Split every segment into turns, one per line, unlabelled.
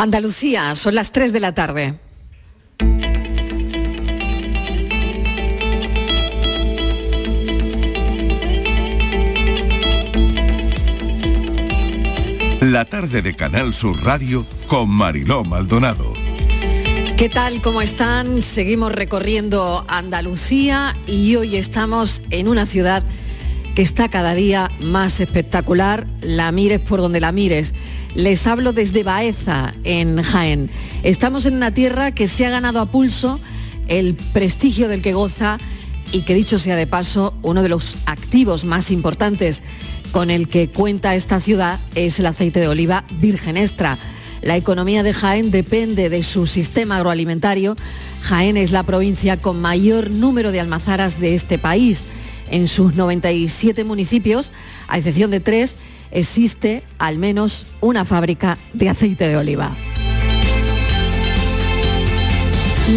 Andalucía, son las 3 de la tarde.
La tarde de Canal Sur Radio con Mariló Maldonado.
¿Qué tal? ¿Cómo están? Seguimos recorriendo Andalucía y hoy estamos en una ciudad que está cada día más espectacular, la mires por donde la mires. Les hablo desde Baeza, en Jaén. Estamos en una tierra que se ha ganado a pulso el prestigio del que goza y que dicho sea de paso, uno de los activos más importantes con el que cuenta esta ciudad es el aceite de oliva virgen extra. La economía de Jaén depende de su sistema agroalimentario. Jaén es la provincia con mayor número de almazaras de este país. En sus 97 municipios, a excepción de tres, existe al menos una fábrica de aceite de oliva.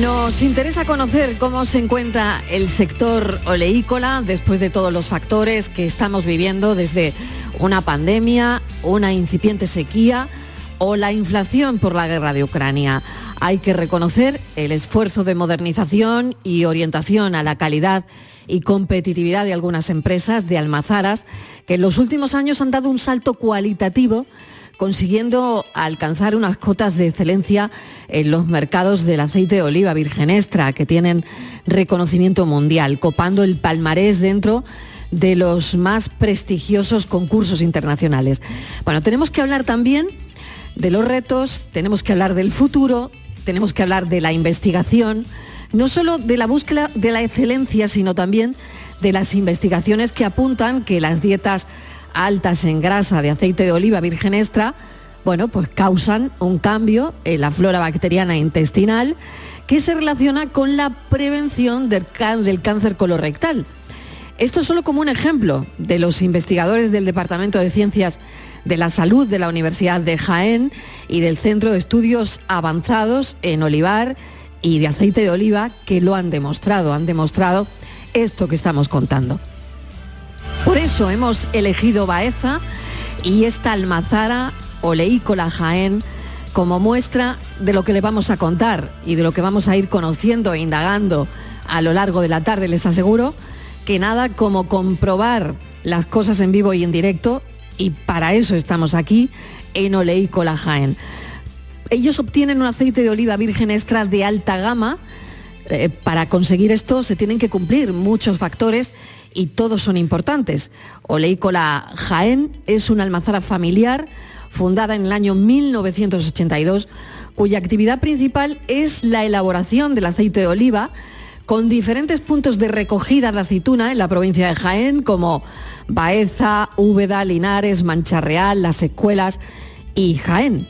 Nos interesa conocer cómo se encuentra el sector oleícola después de todos los factores que estamos viviendo desde una pandemia, una incipiente sequía o la inflación por la guerra de Ucrania. Hay que reconocer el esfuerzo de modernización y orientación a la calidad y competitividad de algunas empresas de almazaras que en los últimos años han dado un salto cualitativo consiguiendo alcanzar unas cotas de excelencia en los mercados del aceite de oliva virgen extra, que tienen reconocimiento mundial, copando el palmarés dentro de los más prestigiosos concursos internacionales. Bueno, tenemos que hablar también de los retos, tenemos que hablar del futuro, tenemos que hablar de la investigación, no solo de la búsqueda de la excelencia, sino también de las investigaciones que apuntan que las dietas altas en grasa de aceite de oliva virgen extra, bueno, pues causan un cambio en la flora bacteriana intestinal que se relaciona con la prevención del, del cáncer colorectal. Esto es solo como un ejemplo de los investigadores del Departamento de Ciencias de la Salud de la Universidad de Jaén y del Centro de Estudios Avanzados en Olivar y de Aceite de Oliva que lo han demostrado, han demostrado esto que estamos contando. Por eso hemos elegido Baeza y esta almazara oleícola Jaén como muestra de lo que le vamos a contar y de lo que vamos a ir conociendo e indagando a lo largo de la tarde. Les aseguro que nada como comprobar las cosas en vivo y en directo y para eso estamos aquí en Oleícola Jaén. Ellos obtienen un aceite de oliva virgen extra de alta gama. Eh, para conseguir esto se tienen que cumplir muchos factores y todos son importantes. Oleícola Jaén es una almazara familiar fundada en el año 1982, cuya actividad principal es la elaboración del aceite de oliva con diferentes puntos de recogida de aceituna en la provincia de Jaén, como Baeza, Úbeda, Linares, Mancharreal, Las Escuelas y Jaén.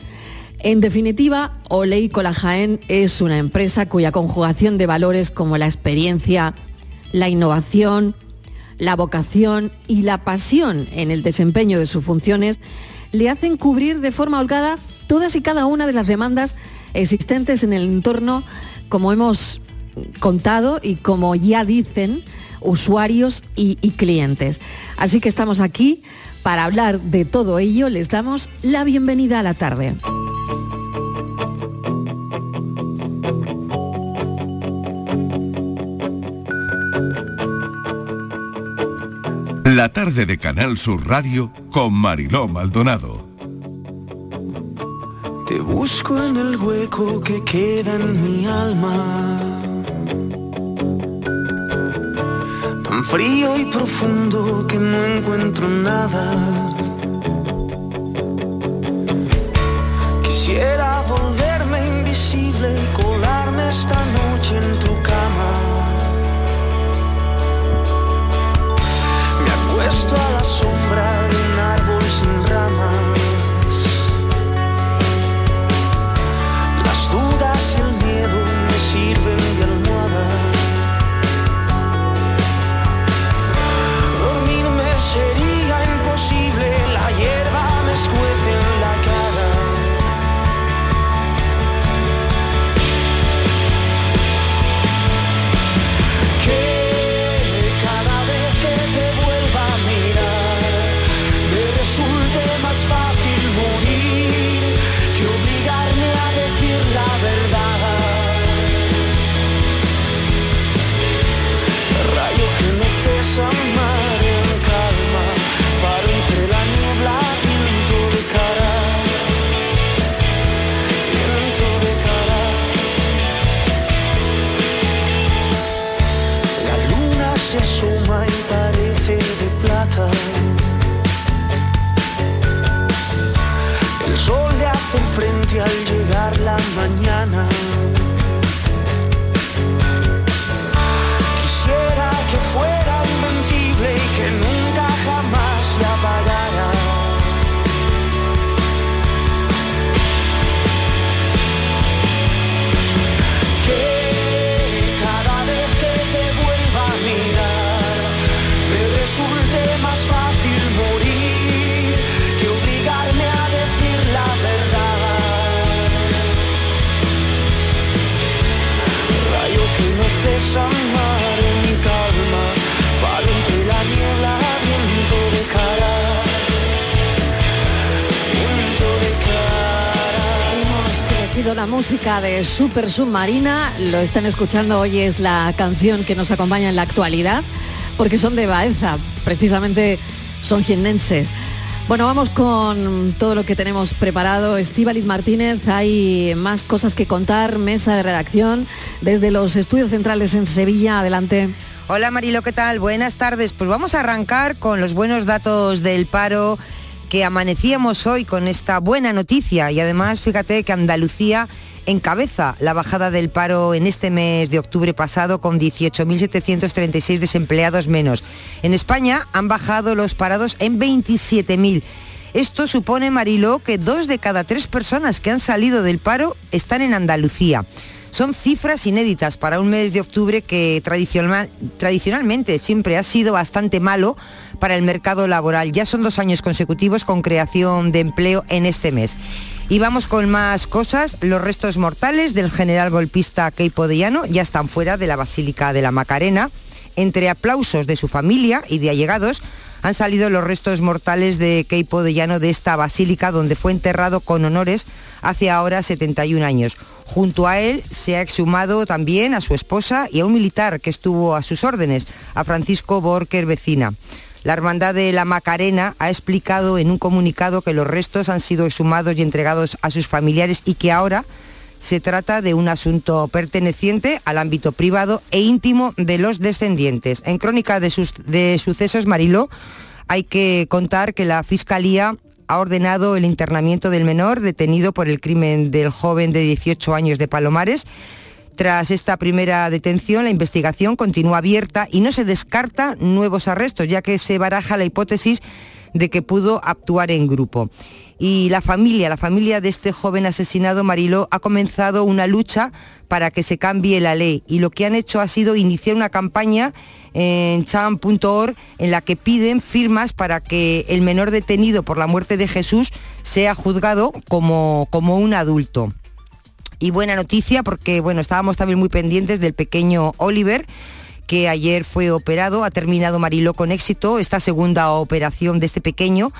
En definitiva, Oleícola Jaén es una empresa cuya conjugación de valores como la experiencia, la innovación, la vocación y la pasión en el desempeño de sus funciones le hacen cubrir de forma holgada todas y cada una de las demandas existentes en el entorno, como hemos contado y como ya dicen usuarios y, y clientes. Así que estamos aquí para hablar de todo ello. Les damos la bienvenida a la tarde.
La tarde de Canal Sur Radio con Mariló Maldonado.
Te busco en el hueco que queda en mi alma. Tan frío y profundo que no encuentro nada. Quisiera volverme invisible y colarme esta noche en tu cama. Puesto a la sombra La
música de Super Submarina, lo están escuchando hoy, es la canción que nos acompaña en la actualidad, porque son de Baeza, precisamente son jiennense. Bueno, vamos con todo lo que tenemos preparado. Estíbaliz Martínez, hay más cosas que contar, mesa de redacción, desde los estudios centrales en Sevilla, adelante.
Hola Marilo, ¿qué tal? Buenas tardes. Pues vamos a arrancar con los buenos datos del paro que amanecíamos hoy con esta buena noticia y además fíjate que Andalucía encabeza la bajada del paro en este mes de octubre pasado con 18.736 desempleados menos. En España han bajado los parados en 27.000. Esto supone, Mariló, que dos de cada tres personas que han salido del paro están en Andalucía. Son cifras inéditas para un mes de octubre que tradicional- tradicionalmente siempre ha sido bastante malo para el mercado laboral. Ya son dos años consecutivos con creación de empleo en este mes. Y vamos con más cosas. Los restos mortales del general golpista Keipo de Llano ya están fuera de la Basílica de la Macarena. Entre aplausos de su familia y de allegados han salido los restos mortales de Keipo de Llano de esta basílica donde fue enterrado con honores hace ahora 71 años. Junto a él se ha exhumado también a su esposa y a un militar que estuvo a sus órdenes, a Francisco Borker Vecina. La Hermandad de la Macarena ha explicado en un comunicado que los restos han sido exhumados y entregados a sus familiares y que ahora se trata de un asunto perteneciente al ámbito privado e íntimo de los descendientes. En Crónica de, sus- de Sucesos Mariló hay que contar que la Fiscalía ha ordenado el internamiento del menor detenido por el crimen del joven de 18 años de Palomares. Tras esta primera detención, la investigación continúa abierta y no se descarta nuevos arrestos, ya que se baraja la hipótesis de que pudo actuar en grupo. Y la familia, la familia de este joven asesinado, Mariló, ha comenzado una lucha para que se cambie la ley y lo que han hecho ha sido iniciar una campaña en cham.org en la que piden firmas para que el menor detenido por la muerte de Jesús sea juzgado como, como un adulto. Y buena noticia porque bueno, estábamos también muy pendientes del pequeño Oliver que ayer fue operado, ha terminado Mariló con éxito esta segunda operación de este pequeño.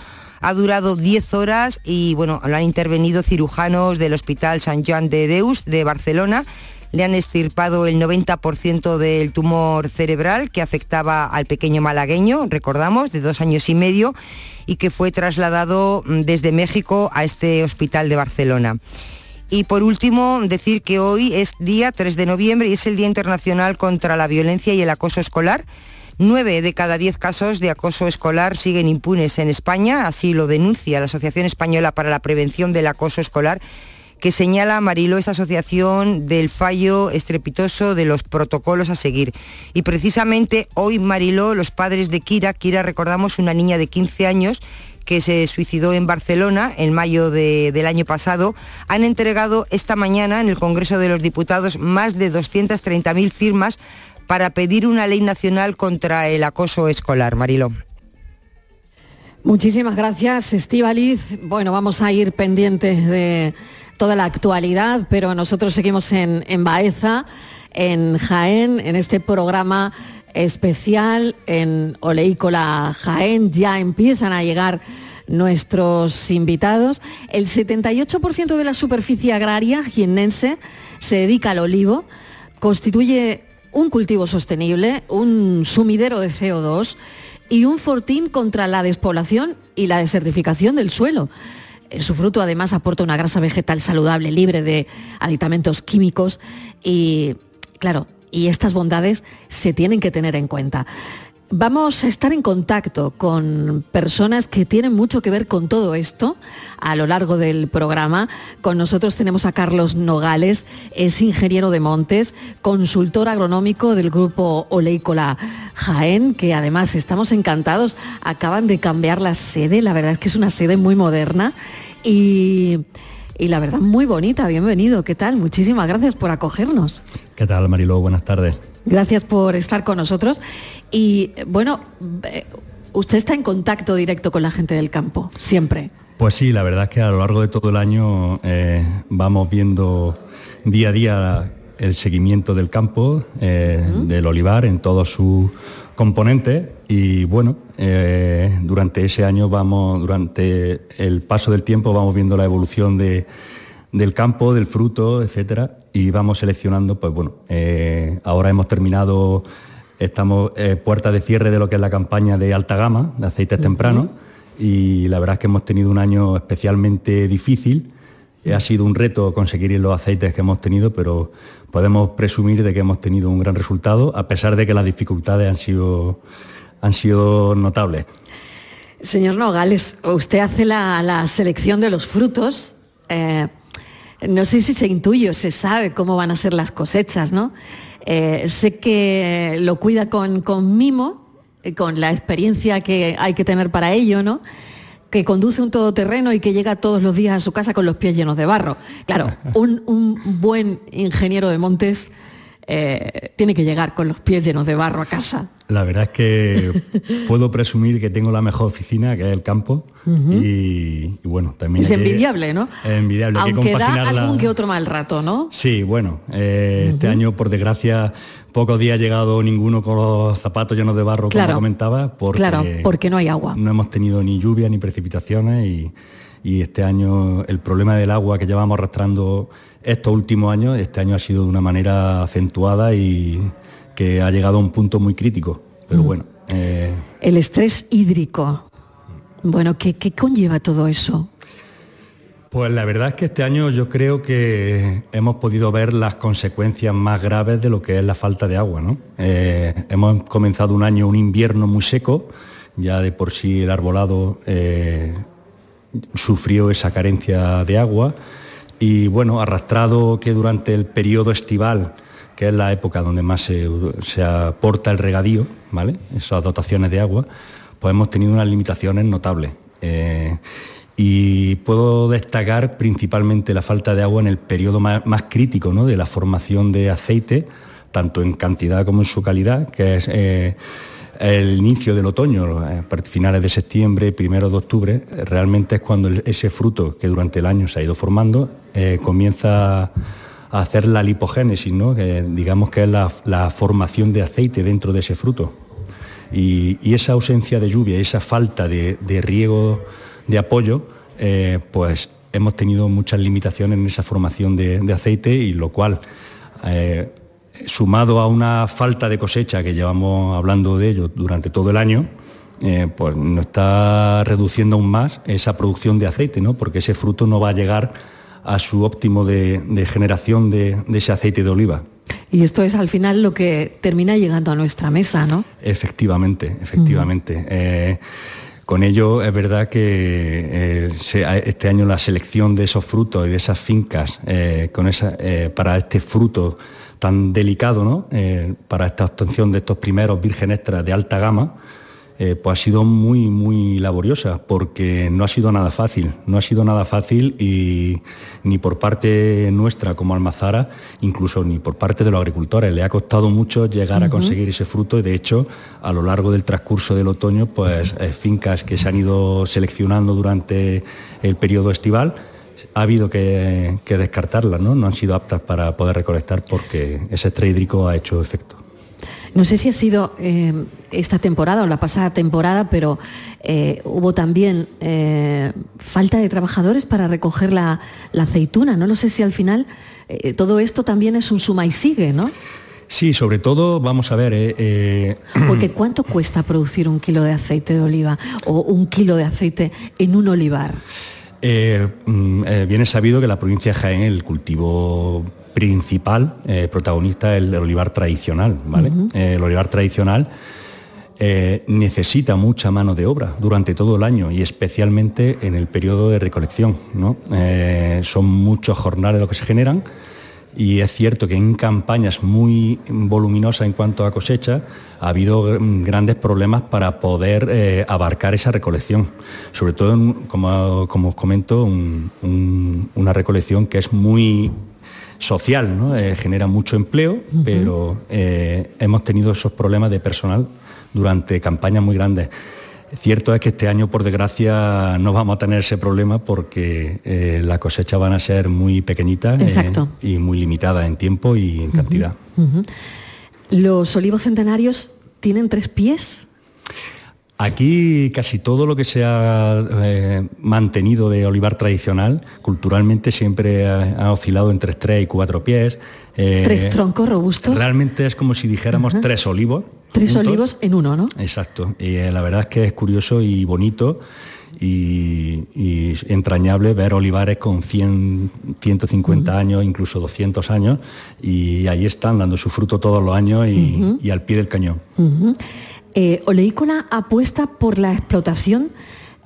Ha durado 10 horas y bueno, lo han intervenido cirujanos del Hospital Sant Joan de Deus de Barcelona. Le han extirpado el 90% del tumor cerebral que afectaba al pequeño malagueño, recordamos, de dos años y medio, y que fue trasladado mm, desde México a este hospital de Barcelona. Y por último, decir que hoy es día 3 de noviembre y es el Día Internacional contra la Violencia y el Acoso Escolar. Nueve de cada diez casos de acoso escolar siguen impunes en España, así lo denuncia la Asociación Española para la Prevención del Acoso Escolar, que señala, Mariló, esta asociación del fallo estrepitoso de los protocolos a seguir. Y precisamente hoy, Mariló, los padres de Kira, Kira recordamos una niña de 15 años que se suicidó en Barcelona en mayo de- del año pasado, han entregado esta mañana en el Congreso de los Diputados más de 230.000 firmas para pedir una ley nacional contra el acoso escolar. Marilo.
Muchísimas gracias, Estíbaliz. Bueno, vamos a ir pendientes de toda la actualidad, pero nosotros seguimos en Baeza, en Jaén, en este programa especial en Oleícola Jaén. Ya empiezan a llegar nuestros invitados. El 78% de la superficie agraria jiennense se dedica al olivo, constituye un cultivo sostenible, un sumidero de CO2 y un fortín contra la despoblación y la desertificación del suelo. Eh, Su fruto además aporta una grasa vegetal saludable, libre de aditamentos químicos y, claro, y estas bondades se tienen que tener en cuenta. Vamos a estar en contacto con personas que tienen mucho que ver con todo esto a lo largo del programa. Con nosotros tenemos a Carlos Nogales, es ingeniero de montes, consultor agronómico del grupo Oleícola Jaén, que además estamos encantados. Acaban de cambiar la sede, la verdad es que es una sede muy moderna y, y la verdad muy bonita. Bienvenido, ¿qué tal? Muchísimas gracias por acogernos.
¿Qué tal, Mariló? Buenas tardes.
Gracias por estar con nosotros. Y bueno, eh, usted está en contacto directo con la gente del campo, siempre.
Pues sí, la verdad es que a lo largo de todo el año eh, vamos viendo día a día el seguimiento del campo, eh, del olivar en todos sus componentes y bueno, durante ese año vamos, durante el paso del tiempo vamos viendo la evolución de, del campo, del fruto, etcétera, y vamos seleccionando, pues bueno, eh, ahora hemos terminado, estamos eh, puerta de cierre de lo que es la campaña de alta gama, de aceites tempranos, y la verdad es que hemos tenido un año especialmente difícil. Ha sido un reto conseguir los aceites que hemos tenido, pero podemos presumir de que hemos tenido un gran resultado, a pesar de que las dificultades han sido, han sido notables.
Señor Nogales, usted hace la, selección de los frutos. Eh, no sé si se intuye se sabe cómo van a ser las cosechas, ¿no? Eh, sé que lo cuida con, con mimo, eh, con la experiencia que hay que tener para ello, ¿no? que conduce un todoterreno y que llega todos los días a su casa con los pies llenos de barro. Claro, un buen ingeniero de montes eh, tiene que llegar con los pies llenos de barro a casa.
La verdad es que puedo presumir que tengo la mejor oficina, que es el campo, y, bueno, también...
Es envidiable, ¿no?
Es envidiable.
Aunque da algún que otro mal rato, ¿no?
Sí, bueno, eh, este año, por desgracia, pocos días ha llegado ninguno con los zapatos llenos de barro, como comentaba, porque,
claro, porque no hay agua.
No hemos tenido ni lluvia ni precipitaciones y, y este año el problema del agua que llevamos arrastrando estos últimos años, este año ha sido de una manera acentuada y que ha llegado a un punto muy crítico. Pero mm. bueno.
Eh, el estrés hídrico. Bueno, ¿qué, conlleva todo eso?
Pues la verdad es que este año yo creo que hemos podido ver las consecuencias más graves de lo que es la falta de agua. ¿no? Eh, hemos comenzado un año, un invierno muy seco, ya de por sí el arbolado eh, sufrió esa carencia de agua y bueno, arrastrado que durante el periodo estival, que es la época donde más se, aporta el regadío, ¿vale? esas dotaciones de agua, pues hemos tenido unas limitaciones notables. Eh, y puedo destacar principalmente la falta de agua en el periodo más, crítico ¿no? de la formación de aceite, tanto en cantidad como en su calidad, que es eh, el inicio del otoño, a finales de septiembre, primero de octubre, realmente es cuando ese fruto que durante el año se ha ido formando eh, comienza a hacer la lipogénesis, ¿no? que digamos que es la, formación de aceite dentro de ese fruto. Y, esa ausencia de lluvia, esa falta de, riego de apoyo, eh, pues hemos tenido muchas limitaciones en esa formación de, aceite y lo cual eh, sumado a una falta de cosecha que llevamos hablando de ello durante todo el año, pues nos está reduciendo aún más esa producción de aceite, ¿no? porque ese fruto no va a llegar a su óptimo de, generación de, ese aceite de oliva.
Y esto es al final lo que termina llegando a nuestra mesa, ¿no?
Efectivamente, efectivamente. Eh, con ello es verdad que eh, este año la selección de esos frutos y de esas fincas con esa, para este fruto tan delicado ¿no? Eh, para esta obtención de estos primeros virgen extras de alta gama, eh, pues ha sido muy, muy laboriosa, porque no ha sido nada fácil, no ha sido nada fácil y ni por parte nuestra como Almazara, incluso ni por parte de los agricultores, le ha costado mucho llegar a conseguir ese fruto y de hecho a lo largo del transcurso del otoño, pues eh, fincas que se han ido seleccionando durante el periodo estival, ha habido que, descartarlas, ¿no? no han sido aptas para poder recolectar porque ese estrés hídrico ha hecho efecto.
No sé si ha sido eh, esta temporada o la pasada temporada, pero eh, hubo también eh, falta de trabajadores para recoger la, aceituna. No lo sé si al final todo esto también es un suma y sigue, ¿no?
Sí, sobre todo, vamos a ver...
Porque ¿cuánto cuesta producir un kilo de aceite de oliva o un kilo de aceite en un olivar?
Eh, mm, eh, viene sabido que la provincia de Jaén, el cultivo principal, eh, protagonista, el olivar tradicional, ¿vale? el olivar tradicional eh, necesita mucha mano de obra durante todo el año y especialmente en el periodo de recolección. Eh, son muchos jornales los que se generan y es cierto que en campañas muy voluminosas en cuanto a cosecha ha habido grandes problemas para poder eh, abarcar esa recolección. Sobre todo, como, os comento, una recolección que es muy social, eh, genera mucho empleo, pero eh, hemos tenido esos problemas de personal durante campañas muy grandes. Cierto es que este año, por desgracia, no vamos a tener ese problema porque eh, las cosechas van a ser muy pequeñitas eh, y muy limitadas en tiempo y en cantidad.
¿Los olivos centenarios tienen tres pies?
Aquí casi todo lo que se ha eh, mantenido de olivar tradicional, culturalmente siempre ha, oscilado entre tres y cuatro pies.
¿Tres troncos robustos?
Realmente es como si dijéramos tres olivos,
Tres olivos en uno, ¿no?
Exacto. Y eh, la verdad es que es curioso y bonito y, entrañable ver olivares con 100, 150 años, incluso 200 años, y ahí están dando su fruto todos los años y, al pie del cañón.
Eh, Oleícola apuesta por la explotación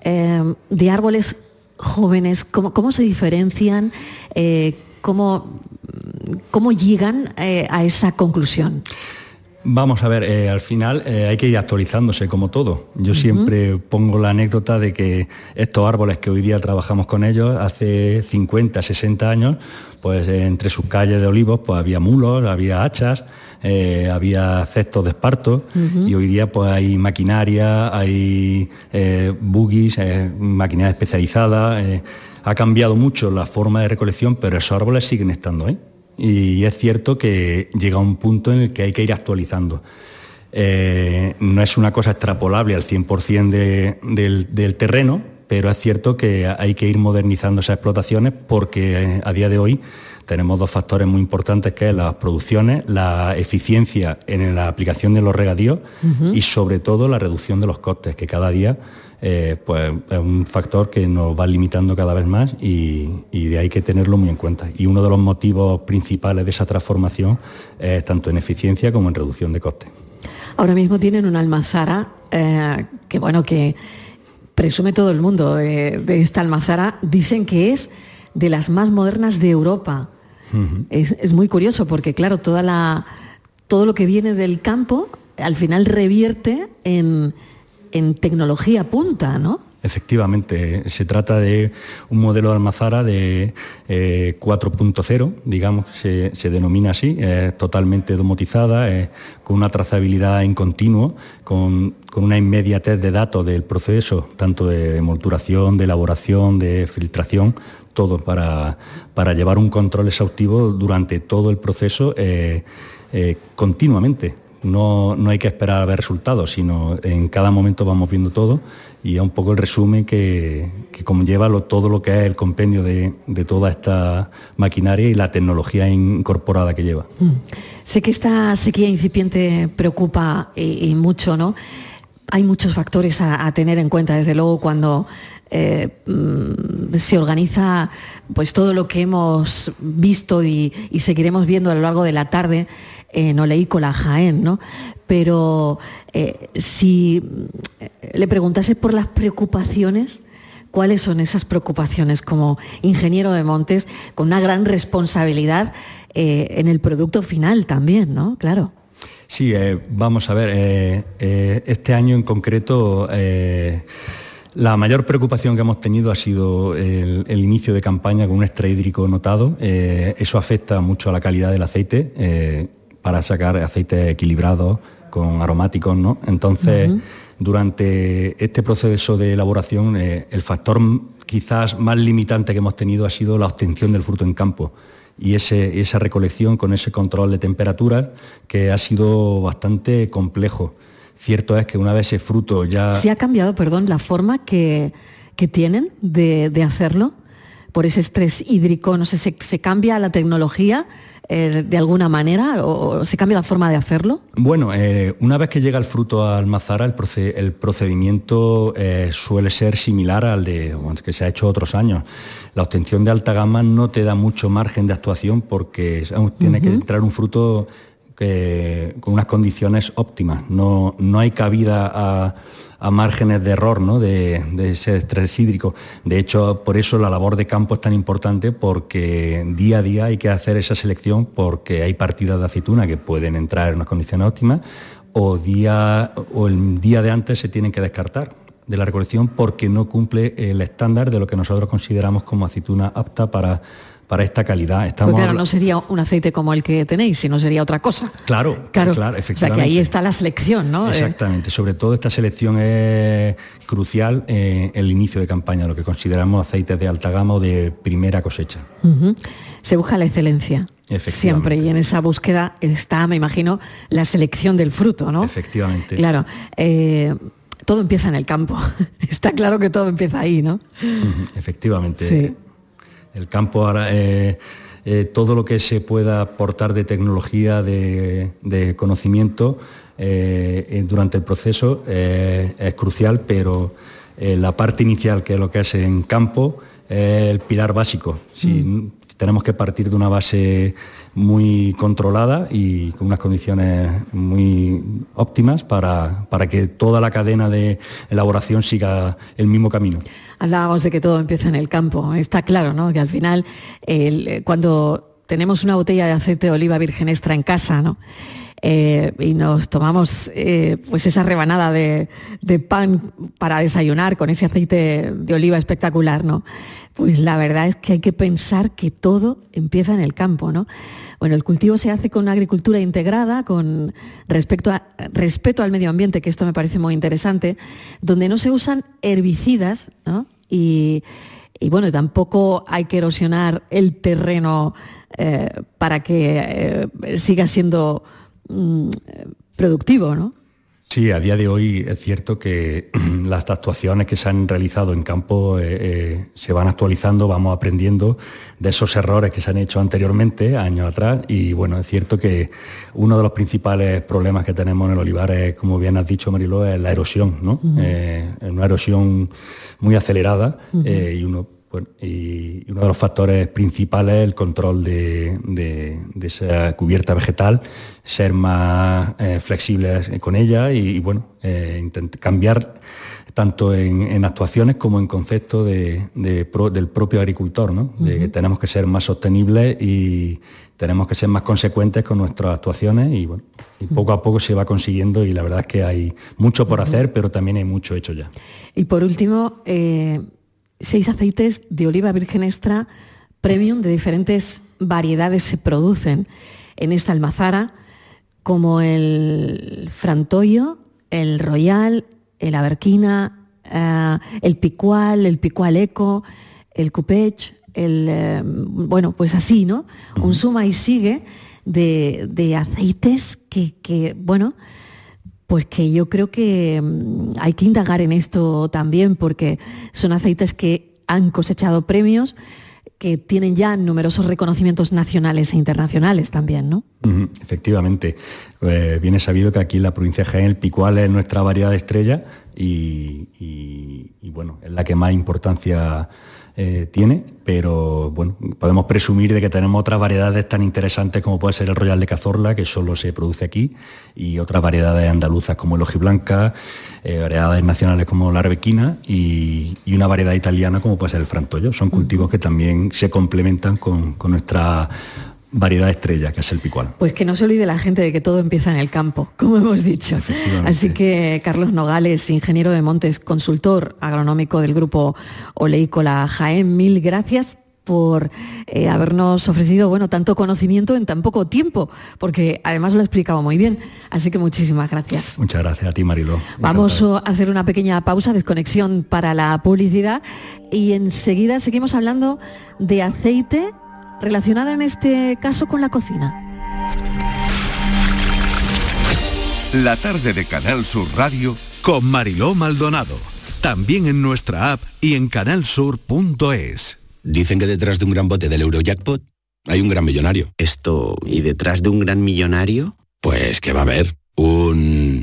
eh, de árboles jóvenes. ¿Cómo, se diferencian? ¿cómo, ¿Cómo llegan a esa conclusión?
Vamos a ver, eh, al final eh, hay que ir actualizándose como todo. Yo siempre pongo la anécdota de que estos árboles que hoy día trabajamos con ellos, hace 50, 60 años, pues entre sus calles de olivos pues había mulos, había hachas, eh, había cestos de esparto y hoy día pues hay maquinaria, hay buggies, maquinaria especializada. ha cambiado mucho la forma de recolección, pero esos árboles siguen estando ahí y es cierto que llega un punto en el que hay que ir actualizando. Eh, no es una cosa extrapolable al 100% del, terreno, pero es cierto que hay que ir modernizando esas explotaciones porque eh, a día de hoy tenemos dos factores muy importantes que es las producciones, la eficiencia en la aplicación de los regadíos y sobre todo la reducción de los costes, que cada día eh, pues es un factor que nos va limitando cada vez más y, de ahí que tenerlo muy en cuenta. Y uno de los motivos principales de esa transformación es tanto en eficiencia como en reducción de costes.
Ahora mismo tienen una almazara eh, que bueno que presume todo el mundo de, esta almazara. Dicen que es de las más modernas de Europa. es, muy curioso porque claro toda la todo lo que viene del campo al final revierte en en tecnología punta, ¿no?
Efectivamente, se trata de un modelo de almazara de 4.0, eh, digamos, se, se, denomina así, totalmente domotizada, con una trazabilidad en continuo, con, una inmediatez de datos del proceso, tanto de molturación, de elaboración, de filtración, todo para, para llevar un control exhaustivo durante todo el proceso eh, eh, continuamente no, hay que esperar a ver resultados, sino en cada momento vamos viendo todo y es un poco el resumen que, que conlleva todo lo que es el compendio de, toda esta maquinaria y la tecnología incorporada que lleva. Mm.
Sé que esta sequía incipiente preocupa y, mucho, ¿no? Hay muchos factores a, tener en cuenta, desde luego, cuando eh, mm, se organiza pues todo lo que hemos visto y, seguiremos viendo a lo largo de la tarde en Oleícola Jaén, ¿no? Pero eh, si le preguntase por las preocupaciones, ¿cuáles son esas preocupaciones como ingeniero de montes con una gran responsabilidad eh, en el producto final también, ¿no? Claro.
Sí, eh, vamos a ver, este año en concreto la mayor preocupación que hemos tenido ha sido el, inicio de campaña con un estrés hídrico notado. eso afecta mucho a la calidad del aceite para sacar aceites equilibrados con aromáticos, ¿no? Entonces, durante este proceso de elaboración, eh, el factor quizás más limitante que hemos tenido ha sido la obtención del fruto en campo y esa recolección con ese control de temperaturas que ha sido bastante complejo. Cierto es que una vez ese fruto ya...
¿Se ha cambiado, perdón, la forma que, tienen de, hacerlo? Por ese estrés hídrico, no sé, se cambia la tecnología? Eh, de alguna manera o, se cambia la forma de hacerlo?
Bueno, eh, una vez que llega el fruto al mazara, el, procedimiento eh, suele ser similar al de que se ha hecho otros años. La obtención de alta gama no te da mucho margen de actuación porque tiene que entrar un fruto con unas condiciones óptimas. No, no hay cabida a, márgenes de error ¿no? de, ese estrés hídrico. De hecho, por eso la labor de campo es tan importante porque día a día hay que hacer esa selección porque hay partidas de aceituna que pueden entrar en unas condiciones óptimas o, día, o el día de antes se tienen que descartar de la recolección porque no cumple el estándar de lo que nosotros consideramos como aceituna apta para para esta calidad.
Estamos claro, no sería un aceite como el que tenéis, sino sería otra cosa.
Claro, claro, claro efectivamente.
O sea que ahí está la selección, ¿no?
Exactamente, sobre todo esta selección es crucial en el inicio de campaña, lo que consideramos aceites de alta gama o de primera cosecha.
Se busca la excelencia. Siempre, y en esa búsqueda está, me imagino, la selección del fruto, ¿no?
Efectivamente.
Claro. Eh, todo empieza en el campo. Está claro que todo empieza ahí, ¿no?
Efectivamente. Sí. El campo ahora, eh, eh, todo lo que se pueda aportar de tecnología, de, conocimiento eh, durante el proceso es crucial, pero la parte inicial, que es lo que es en campo, es el pilar básico. Si mm. tenemos que partir de una base muy controlada y con unas condiciones muy óptimas para, para que toda la cadena de elaboración siga el mismo camino.
Hablábamos de que todo empieza en el campo. Está claro, ¿no? Que al final, cuando tenemos una botella de aceite de oliva virgen extra en casa, ¿no? Eh, y nos tomamos eh, pues esa rebanada de, de, pan para desayunar con ese aceite de oliva espectacular, ¿no? Pues la verdad es que hay que pensar que todo empieza en el campo, ¿no? Bueno, el cultivo se hace con una agricultura integrada, con respecto respeto al medio ambiente, que esto me parece muy interesante, donde no se usan herbicidas, Y, bueno, tampoco hay que erosionar el terreno eh, para que eh, siga siendo mm, productivo, ¿no?
Sí, a día de hoy es cierto que las actuaciones que se han realizado en campo eh, eh, se van actualizando, vamos aprendiendo de esos errores que se han hecho anteriormente, años atrás, y bueno, es cierto que uno de los principales problemas que tenemos en el olivar es, como bien has dicho Mariló, es la erosión, ¿no? Eh, una erosión muy acelerada y uno y uno de los factores principales es el control de, esa cubierta vegetal, ser más eh, flexibles con ella y, bueno, eh, cambiar tanto en, actuaciones como en concepto del propio agricultor, ¿no? de que tenemos que ser más sostenibles y tenemos que ser más consecuentes con nuestras actuaciones y bueno, y poco a poco se va consiguiendo y la verdad es que hay mucho por hacer, pero también hay mucho hecho ya.
Y por último, eh, seis aceites de oliva virgen extra premium de diferentes variedades se producen en esta almazara, como el frantoio, el royal, el aberquina, eh, el picual, el picual eco, el cupech, el, eh, bueno, pues así, ¿no? Un suma y sigue de, aceites que, que, bueno, pues que yo creo que mm, hay que indagar en esto también porque son aceites que han cosechado premios que tienen ya numerosos reconocimientos nacionales e internacionales también, ¿no?
efectivamente. Eh, viene sabido que aquí en la provincia de Jaén el picual es nuestra variedad de estrella y bueno, es la que más importancia eh, tiene, pero bueno, podemos presumir de que tenemos otras variedades tan interesantes como puede ser el Royal de Cazorla, que solo se produce aquí, y otras variedades andaluzas como el ojiblanca, eh, variedades nacionales como la arbequina y, una variedad italiana como puede ser el frantoyo. Son cultivos que también se complementan con, con nuestra variedad estrella, que es el picual.
Pues que no se olvide la gente de que todo empieza en el campo, como hemos dicho. Así que Carlos Nogales, ingeniero de montes, consultor agronómico del grupo Oleícola Jaén, mil gracias por eh, habernos ofrecido bueno, tanto conocimiento en tan poco tiempo, porque además lo ha explicado muy bien. Así que muchísimas gracias.
Muchas gracias a ti, Marilo.
Vamos a hacer una pequeña pausa, desconexión para la publicidad y enseguida seguimos hablando de aceite relacionada en este caso con la cocina.
La tarde de Canal Sur Radio con Mariló Maldonado. También en nuestra app y en canalsur.es.
Dicen que detrás de un gran bote del Eurojackpot hay un gran millonario.
Esto, ¿y detrás de un gran millonario?
Pues que va a haber un...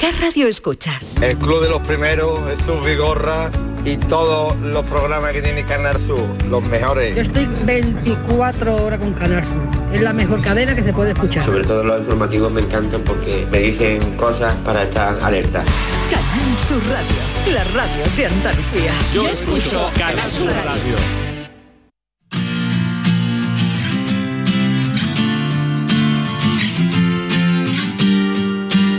¿Qué radio escuchas?
El Club de los Primeros, Jesús Vigorra y todos los programas que tiene Canal Sur, los mejores.
Yo estoy 24 horas con Canal Sur. Es la mejor cadena que se puede escuchar.
Sobre todo los informativos me encantan porque me dicen cosas para estar alerta.
Canal Sur Radio, la radio de Andalucía.
Yo, escucho Canal Sur Radio.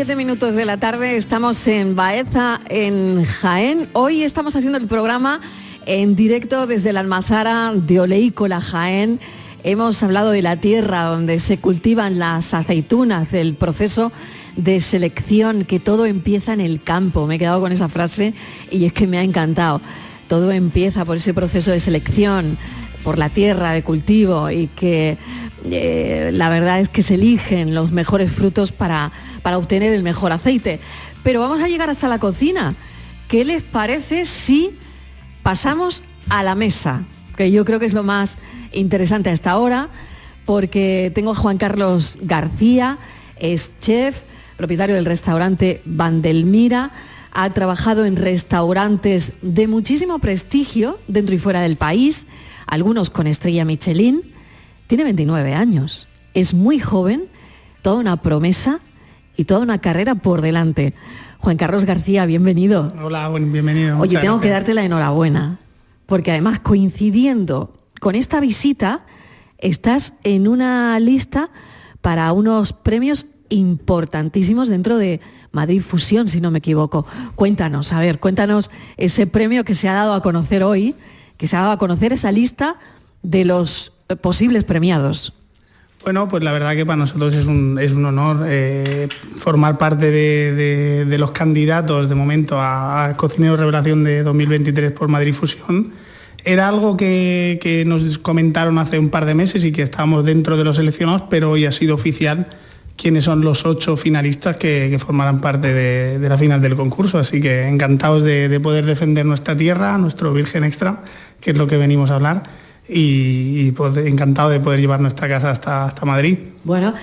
7 minutos de la tarde estamos en Baeza, en Jaén. Hoy estamos haciendo el programa en directo desde la almazara de Oleícola, Jaén. Hemos hablado de la tierra donde se cultivan las aceitunas, del proceso de selección, que todo empieza en el campo. Me he quedado con esa frase y es que me ha encantado. Todo empieza por ese proceso de selección, por la tierra de cultivo y que eh, la verdad es que se eligen los mejores frutos para para obtener el mejor aceite. Pero vamos a llegar hasta la cocina. ¿Qué les parece si pasamos a la mesa? Que yo creo que es lo más interesante hasta ahora, porque tengo a Juan Carlos García, es chef, propietario del restaurante Vandelmira, ha trabajado en restaurantes de muchísimo prestigio dentro y fuera del país, algunos con estrella Michelin, tiene 29 años, es muy joven, toda una promesa y toda una carrera por delante. Juan Carlos García, bienvenido.
Hola, buen- bienvenido.
Oye, tengo que darte la enhorabuena, porque además coincidiendo con esta visita, estás en una lista para unos premios importantísimos dentro de Madrid Fusión, si no me equivoco. Cuéntanos, a ver, cuéntanos ese premio que se ha dado a conocer hoy, que se ha dado a conocer esa lista de los eh, posibles premiados.
Bueno, pues la verdad que para nosotros es un, es un honor eh, formar parte de, de- los candidatos de momento a, a Cocinero Revelación de 2023 por Madrid Fusión. Era algo que, que nos comentaron hace un par de meses y que estábamos dentro de los seleccionados, pero hoy ha sido oficial quiénes son los ocho finalistas que, que formarán parte de, de la final del concurso. Así que encantados de, de poder defender nuestra tierra, nuestro Virgen Extra, que es lo que venimos a hablar, y, pues, encantado de poder llevar nuestra casa hasta, Madrid.
Bueno,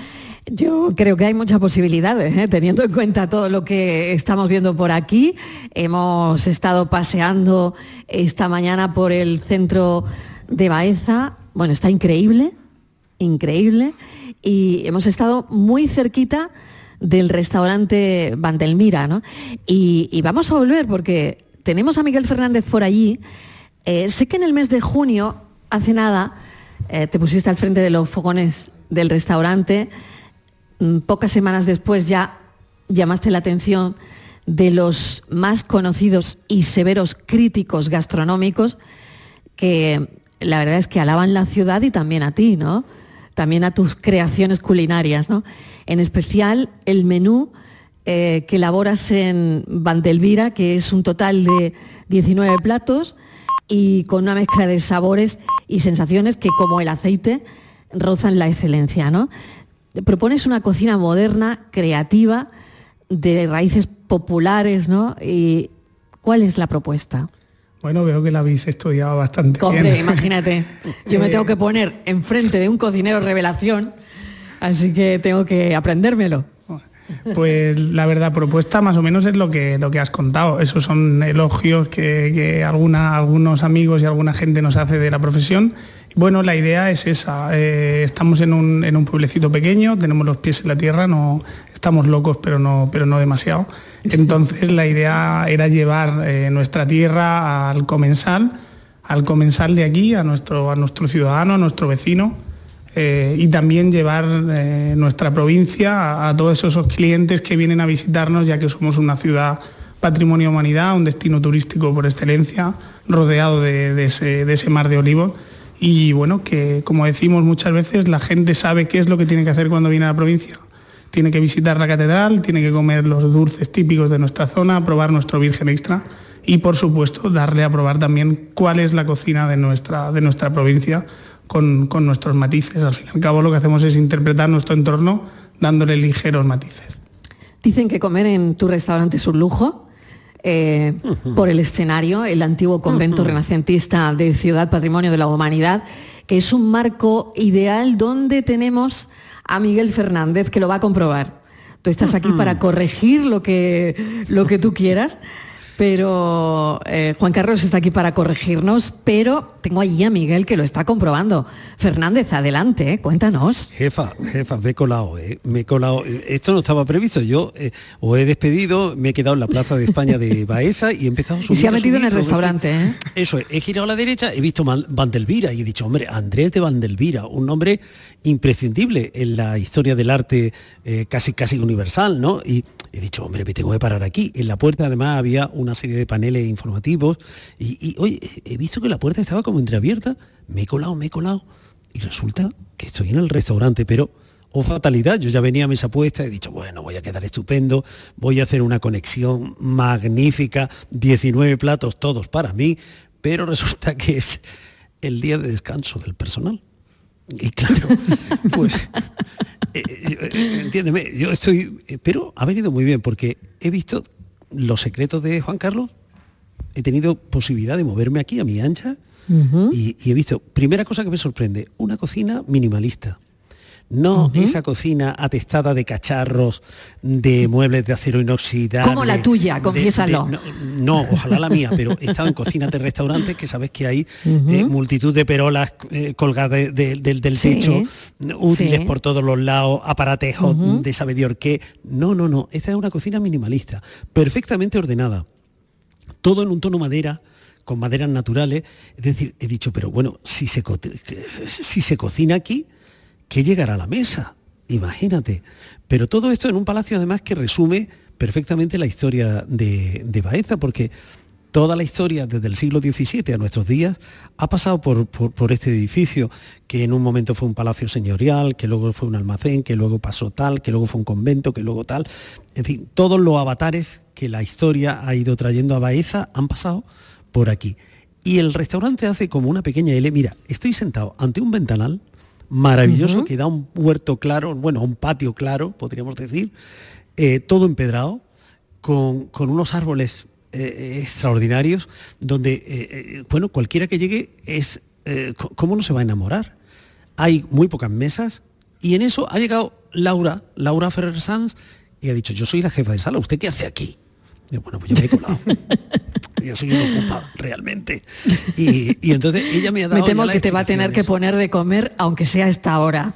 yo creo que hay muchas posibilidades, ¿eh? teniendo en cuenta todo lo que estamos viendo por aquí. Hemos estado paseando esta mañana por el centro de Baeza. Bueno, está increíble, increíble. Y hemos estado muy cerquita del restaurante Vandelmira, ¿no? Y, y vamos a volver porque tenemos a Miguel Fernández por allí. Eh, sé que en el mes de junio, hace nada, eh, te pusiste al frente de los fogones del restaurante. Mm, Pocas semanas después ya llamaste la atención de los más conocidos y severos críticos gastronómicos que la verdad es que alaban la ciudad y también a ti, ¿no? También a tus creaciones culinarias, ¿no? En especial el menú eh, que elaboras en Vandelvira, que es un total de 19 platos y con una mezcla de sabores y sensaciones que, como el aceite, rozan la excelencia, ¿no? Propones una cocina moderna, creativa, de raíces populares, ¿no? Y ¿cuál es la propuesta?
Bueno, veo que la habéis estudiado bastante
Hombre,
bien.
imagínate, yo me
Eh,
tengo que poner enfrente de un cocinero revelación, así que tengo que aprendérmelo.
Pues la verdad, propuesta más o menos es lo que, lo que has contado. Esos son elogios que, algunos amigos y alguna gente nos hace de la profesión. Bueno, la idea es esa. eh, estamos en un, en un pueblecito pequeño, tenemos los pies en la tierra, no estamos locos, pero no, pero no demasiado. Entonces la idea era llevar eh, nuestra tierra al comensal, al comensal de aquí, a nuestro, a nuestro ciudadano, a nuestro vecino, eh, y también llevar eh, nuestra provincia a, todos esos clientes que vienen a visitarnos, ya que somos una ciudad patrimonio humanidad, un destino turístico por excelencia, rodeado de, de ese, de ese mar de olivos. Y bueno, que como decimos muchas veces, la gente sabe qué es lo que tiene que hacer cuando viene a la provincia. Tiene que visitar la catedral, tiene que comer los dulces típicos de nuestra zona, probar nuestro Virgen Extra y por supuesto darle a probar también cuál es la cocina de nuestra, de nuestra provincia con, con nuestros matices. Al fin y al cabo lo que hacemos es interpretar nuestro entorno dándole ligeros matices.
Dicen que comer en tu restaurante es un lujo. eh, por el escenario, el antiguo convento renacentista de Ciudad Patrimonio de la Humanidad, que es un marco ideal donde tenemos a Miguel Fernández que lo va a comprobar. Tú estás aquí para corregir lo que, lo que tú quieras, pero eh, Juan Carlos está aquí para corregirnos, pero tengo allí a Miguel que lo está comprobando. Fernández, adelante, eh, cuéntanos.
Jefa, jefa, me he colado, eh, me he colado. Eh, Esto no estaba previsto. Yo os he despedido, me he quedado en la plaza de España de Baeza y he empezado a
Y
subir.
se ha metido en el restaurante, ¿eh?
Eso es, he girado a la derecha, he visto Vandelvira y he dicho, hombre, Andrés de Vandelvira, un nombre imprescindible en la historia del arte casi casi universal, ¿no? Y he dicho, hombre, me tengo que parar aquí. En la puerta además había una serie de paneles informativos y, y, oye, he visto que la puerta estaba como entreabierta, me he colado, me he colado y resulta que estoy en el restaurante, pero o fatalidad, yo ya venía a mesa puesta, he dicho, bueno, voy a quedar estupendo, voy a hacer una conexión magnífica, 19 platos todos para mí, pero resulta que es el día de descanso del personal. Y claro, pues, eh, eh, eh, entiéndeme, yo estoy, eh, pero ha venido muy bien porque he visto los secretos de Juan Carlos, he tenido posibilidad de moverme aquí a mi ancha y, y he visto, primera cosa que me sorprende, una cocina minimalista. No esa cocina atestada de cacharros, de muebles de acero inoxidable.
Como la tuya,
de-
confiésalo.
de- no, no, ojalá la mía, pero he estado en cocinas de restaurantes que sabes que hay eh, multitud de perolas eh, colgadas de- de- del-
Sí,
techo, útiles
sí.
por todos los lados, aparatejos de sabe Dios qué. No, no, no. Esta es una cocina minimalista, perfectamente ordenada todo en un tono madera, con maderas naturales. Es decir, he dicho, pero bueno, si se, que- si se cocina aquí, ¿qué llegará a la mesa? Imagínate. Pero todo esto en un palacio además que resume perfectamente la historia de, de Baeza, porque toda la historia desde el siglo XVII a nuestros días ha pasado por, por- por este edificio, que en un momento fue un palacio señorial, que luego fue un almacén, que luego pasó tal, que luego fue un convento, que luego tal. En fin, todos los avatares que la historia ha ido trayendo a Baeza han pasado por aquí. Y el restaurante hace como una pequeña L. Mira, estoy sentado ante un ventanal maravilloso que da un huerto claro, bueno, un patio claro, podríamos decir, eh, todo empedrado, con, con unos árboles eh, extraordinarios, donde, eh, eh, bueno, cualquiera que llegue es, eh, ¿cómo no se va a enamorar? Hay muy pocas mesas y en eso ha llegado Laura, Laura Ferrer Sanz, y ha dicho, yo soy la jefa de sala, ¿usted qué hace aquí? Y yo, bueno, pues yo me he colado. yo soy un ocupa, realmente. Y, y entonces ella me ha dado...
Me temo que te va a tener que poner de comer, aunque sea esta hora.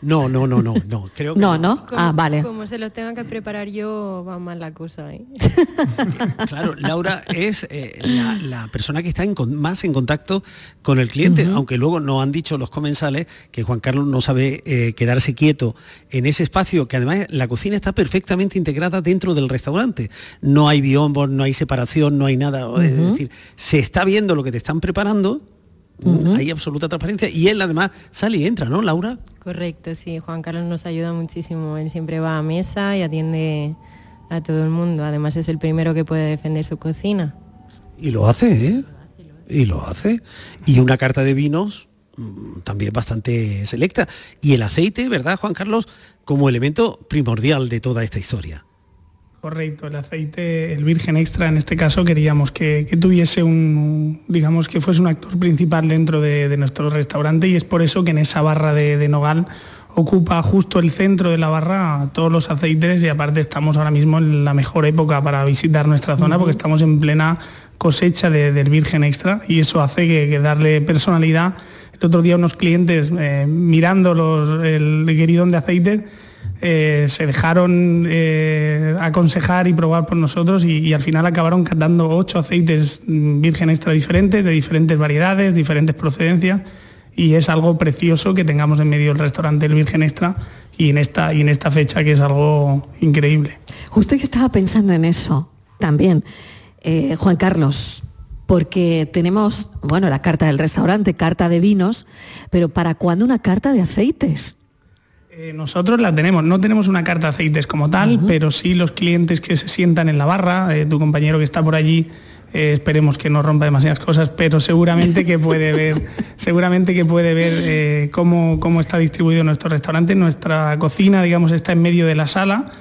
No, no, no, no, no. Creo que
No, ¿no? Ah, vale.
Como se los tenga que preparar yo, va mal la cosa. ¿eh?
Claro, Laura es eh, la, la persona que está en con- más en contacto con el cliente, aunque luego nos han dicho los comensales que Juan Carlos no sabe eh, quedarse quieto en ese espacio, que además la cocina está perfectamente integrada dentro del restaurante. No hay biombos, no hay separación, no hay nada. Es decir, se está viendo lo que te están preparando, hay absoluta transparencia y él además sale y entra, ¿no, Laura?
Correcto, sí. Juan Carlos nos ayuda muchísimo. Él siempre va a mesa y atiende a todo el mundo. Además es el primero que puede defender su cocina.
Y lo hace, ¿eh? Y lo hace. Y una carta de vinos mm, también bastante selecta. Y el aceite, ¿verdad, Juan Carlos? Como elemento primordial de toda esta historia.
Correcto, el aceite, el virgen extra en este caso queríamos que, que tuviese un, digamos que fuese un actor principal dentro de, de nuestro restaurante y es por eso que en esa barra de, de nogal ocupa justo el centro de la barra todos los aceites y aparte estamos ahora mismo en la mejor época para visitar nuestra zona porque estamos en plena cosecha de- del virgen extra y eso hace que, que darle personalidad. El otro día unos clientes eh, mirando los, el gueridón de aceite eh, se dejaron eh, aconsejar y probar por nosotros y, al final acabaron dando ocho aceites mm, virgen extra diferentes, de diferentes variedades, diferentes procedencias y es algo precioso que tengamos en medio del restaurante el virgen extra y en esta, y en esta fecha que es algo increíble.
Justo yo estaba pensando en eso también, eh, Juan Carlos, porque tenemos, bueno, la carta del restaurante, carta de vinos, pero ¿para cuándo una carta de aceites?
Eh, nosotros la tenemos, no tenemos una carta de aceites como tal, pero sí los clientes que se sientan en la barra, eh, tu compañero que está por allí, eh, esperemos que no rompa demasiadas cosas, pero seguramente que puede ver, seguramente que puede ver eh, cómo, cómo está distribuido nuestro restaurante. Nuestra cocina, digamos, está en medio de la sala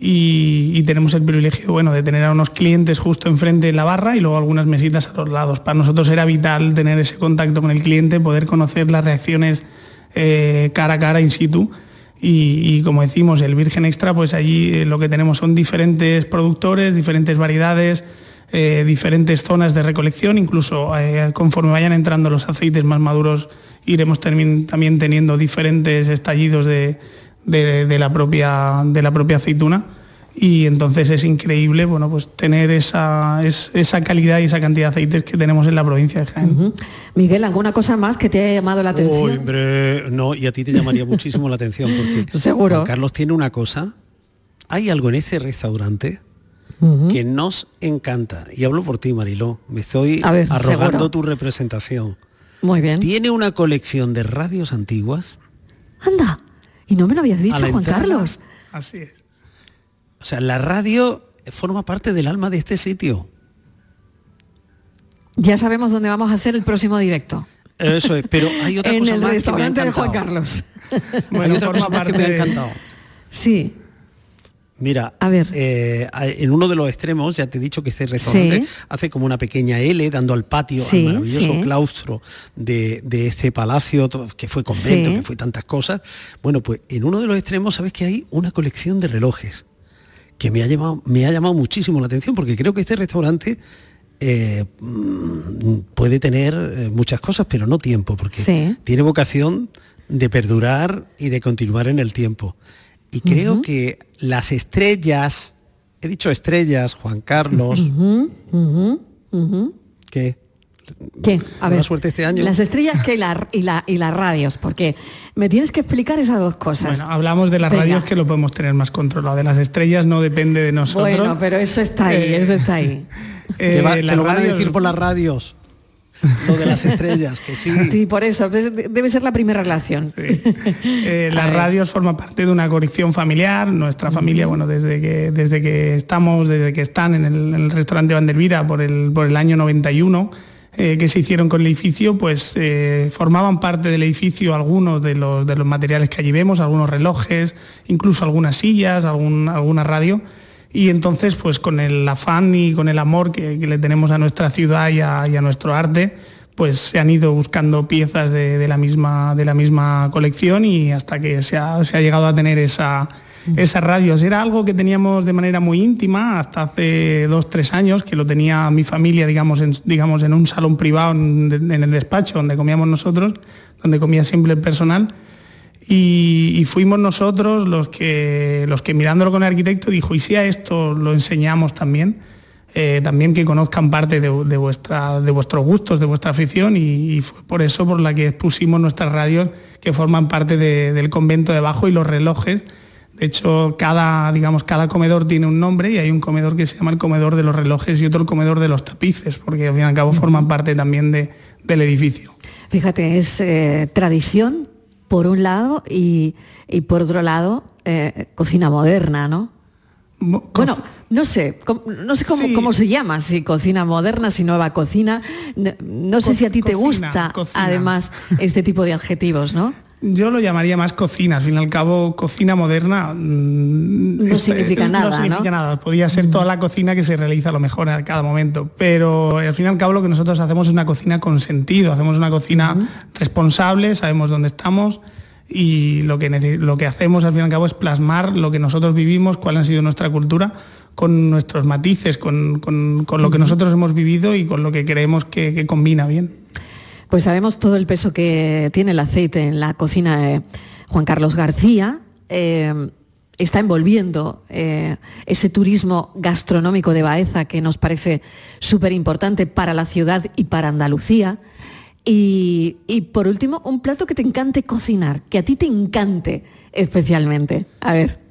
y, y tenemos el privilegio bueno, de tener a unos clientes justo enfrente de la barra y luego algunas mesitas a los lados. Para nosotros era vital tener ese contacto con el cliente, poder conocer las reacciones eh, cara a cara in situ. Y, como decimos, el Virgen Extra, pues allí eh, lo que tenemos son diferentes productores, diferentes variedades, eh, diferentes zonas de recolección, incluso eh, conforme vayan entrando los aceites más maduros iremos también teniendo diferentes estallidos de- de la, propia, de la propia aceituna y entonces es increíble bueno, pues tener esa, es- esa calidad y esa cantidad de aceites que tenemos en la provincia de Jaén.
Miguel, ¿alguna cosa más que te haya llamado la atención?
Uy, hombre, no, y a ti te llamaría muchísimo la atención porque
Seguro.
Juan Carlos tiene una cosa. Hay algo en ese restaurante que nos encanta. Y hablo por ti, Mariló. Me estoy
A ver,
arrogando
seguro.
tu representación.
Muy bien.
Tiene una colección de radios antiguas.
Anda, y no me lo habías dicho, Juan
entrada.
Carlos.
Así es.
O sea, la radio forma parte del alma de este sitio.
Ya sabemos dónde vamos a hacer el próximo directo.
Eso es, pero hay otra
en
cosa
el
más que me ha
restaurante de Juan. Carlos.
hay otra cosa más que me ha encantado.
Sí,
Mira,
A ver.
eh, en uno de los extremos, ya te he dicho que este restaurante
Sí.
hace como una pequeña L dando al patio,
Sí,
al maravilloso
sí.
claustro de, de este palacio que fue convento,
Sí.
que fue tantas cosas. Bueno, pues en uno de los extremos sabes que hay una colección de relojes que me ha llamado, me ha llamado muchísimo la atención porque creo que este restaurante eh, mm, puede tener eh, muchas cosas, pero no tiempo, porque
Sí.
tiene vocación de perdurar y de continuar en el tiempo. Y creo que las estrellas, he dicho estrellas, Juan Carlos,
¿Qué? A
Buena
ver.
suerte este año.
Las estrellas que y, la- y, la- y las radios, porque me tienes que explicar esas dos cosas.
Bueno, hablamos de las
Venga.
radios que lo podemos tener más controlado. De las estrellas no depende de nosotros.
Bueno, pero eso está ahí,
Eh,
eso está ahí.
que, va-
Eh,
lo van a
radios-
decir por las radios, lo de las estrellas, que sí.
Sí, por eso, pues, debe ser la primera relación.
Eh,
A
las radios forman parte de una colección familiar. Nuestra familia, bueno, desde que, desde que estamos, desde que están en el, en el restaurante Vandelvira por el, por el año 91, eh, que se hicieron con el edificio, pues eh, formaban parte del edificio algunos de los, de los materiales que allí vemos, algunos relojes, incluso algunas sillas, algún, alguna radio. Y entonces, pues con el afán y con el amor que, que le tenemos a nuestra ciudad y a, y a nuestro arte, pues se han ido buscando piezas de, de la, misma, de la misma colección y hasta que se ha, se ha llegado a tener esa, esas radios. Era algo que teníamos de manera muy íntima hasta hace dos, tres años, que lo tenía mi familia, digamos, en, digamos, en un salón privado en, el despacho donde comíamos nosotros, donde comía siempre el personal. Y, fuimos nosotros los que, los que mirándolo con el arquitecto dijo, y si a esto lo enseñamos también, eh, también que conozcan parte de, de de vuestros gustos, de vuestra afición, y, fue por eso por la que pusimos nuestras radios que forman parte de- del convento de abajo y los relojes. De hecho, cada, digamos, cada comedor tiene un nombre y hay un comedor que se llama el comedor de los relojes y otro el comedor de los tapices, porque al fin y al cabo forman parte también de- del edificio.
Fíjate, es eh, tradición por un lado y, y por otro lado eh, cocina moderna, ¿no? Bueno, no sé, no sé cómo, cómo se llama, si cocina moderna, si nueva cocina. No, no sé si a ti te gusta
cocina.
además este tipo de adjetivos, ¿no?
Yo lo llamaría más cocina, al fin y al cabo cocina moderna mm,
No significa nada,
No significa
¿no?
nada, podría ser toda la cocina que se realiza a lo mejor a cada momento, pero al fin y al cabo lo que nosotros hacemos es una cocina con sentido, hacemos una cocina responsable, sabemos dónde estamos y lo que, lo que hacemos al fin y al cabo es plasmar lo que nosotros vivimos, cuál ha sido nuestra cultura con nuestros matices, con, con- con lo que nosotros hemos vivido y con lo que creemos que- que combina bien.
Pues sabemos todo el peso que tiene el aceite en la cocina de Juan Carlos García. eh, está envolviendo eh, ese turismo gastronómico de Baeza que nos parece súper importante para la ciudad y para Andalucía. Y, y por último, un plato que te encante cocinar, que a ti te encante especialmente. A ver.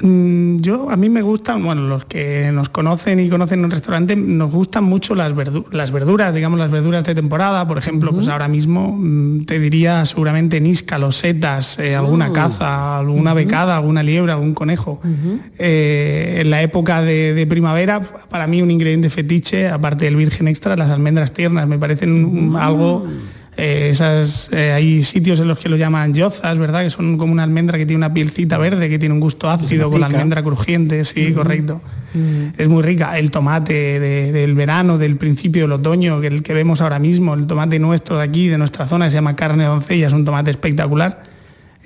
Mm, Yo, a mí me gustan, bueno, los que nos conocen y conocen un restaurante, nos gustan mucho las, verdu- las verduras, digamos las verduras de temporada, por ejemplo, pues ahora mismo mm, te diría seguramente níscalos, setas, eh, alguna caza, alguna becada, alguna liebre, algún conejo. Eh, en la época de, de primavera, para mí un ingrediente fetiche, aparte del virgen extra, las almendras tiernas, me parecen un- algo... eh, esas, eh, hay sitios en los que lo llaman yozas, ¿verdad? Que son como una almendra que tiene una pielcita verde, que tiene un gusto ácido con la almendra crujiente, sí, correcto. Es muy rica. El tomate de- del verano, del principio del otoño, que el que vemos ahora mismo, el tomate nuestro de aquí, de nuestra zona, que se llama carne de doncella, es un tomate espectacular.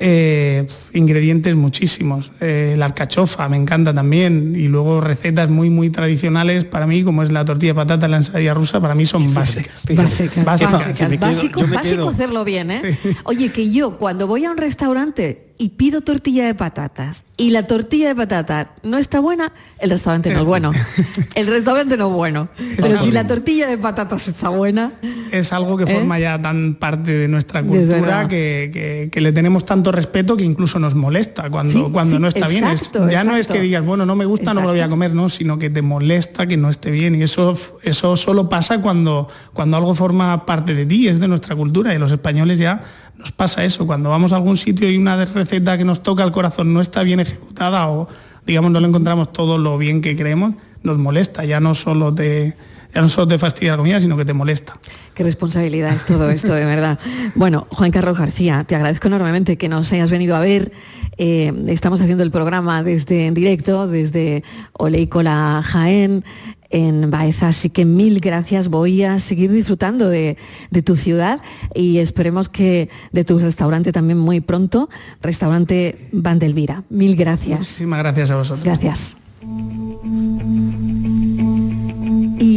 Eh, ingredientes muchísimos. Eh, la alcachofa me encanta también. Y luego recetas muy, muy tradicionales para mí, como es la tortilla de patata, la ensalada rusa, para mí son básicas.
Básicas,
Básicas.
básicas, básico, básico hacerlo bien, ¿eh? Oye, que yo cuando voy a un restaurante y pido tortilla de patatas y la tortilla de patata no está buena, el restaurante no es bueno. El restaurante no es bueno. Pero si la tortilla de patatas está buena,
es algo que
¿Eh?
forma ya tan parte de nuestra
Es
cultura que, que- que le tenemos tanto respeto que incluso nos molesta cuando,
Sí,
cuando
sí,
no está bien. Es-
exacto,
ya no es que digas, bueno, no me gusta, no me lo voy a comer, no, sino que te molesta que no esté bien. Y eso, eso solo pasa cuando, cuando algo forma parte de ti, es de nuestra cultura. Y los españoles ya nos pasa eso. Cuando vamos a algún sitio y una receta que nos toca el corazón no está bien ejecutada o digamos no le encontramos todo lo bien que creemos, nos molesta. Ya no solo te, ya no solo te fastidia la comida, sino que te molesta.
qué responsabilidad es todo esto, de verdad. Bueno, Juan Carlos García, te agradezco enormemente que nos hayas venido a ver. Eh, estamos haciendo el programa desde en directo, desde Oleícola Jaén, en Baeza, así que mil gracias. Voy a seguir disfrutando de, de tu ciudad y esperemos que de tu restaurante también muy pronto, restaurante Vandelvira. Mil gracias.
Muchísimas gracias a vosotros.
Gracias.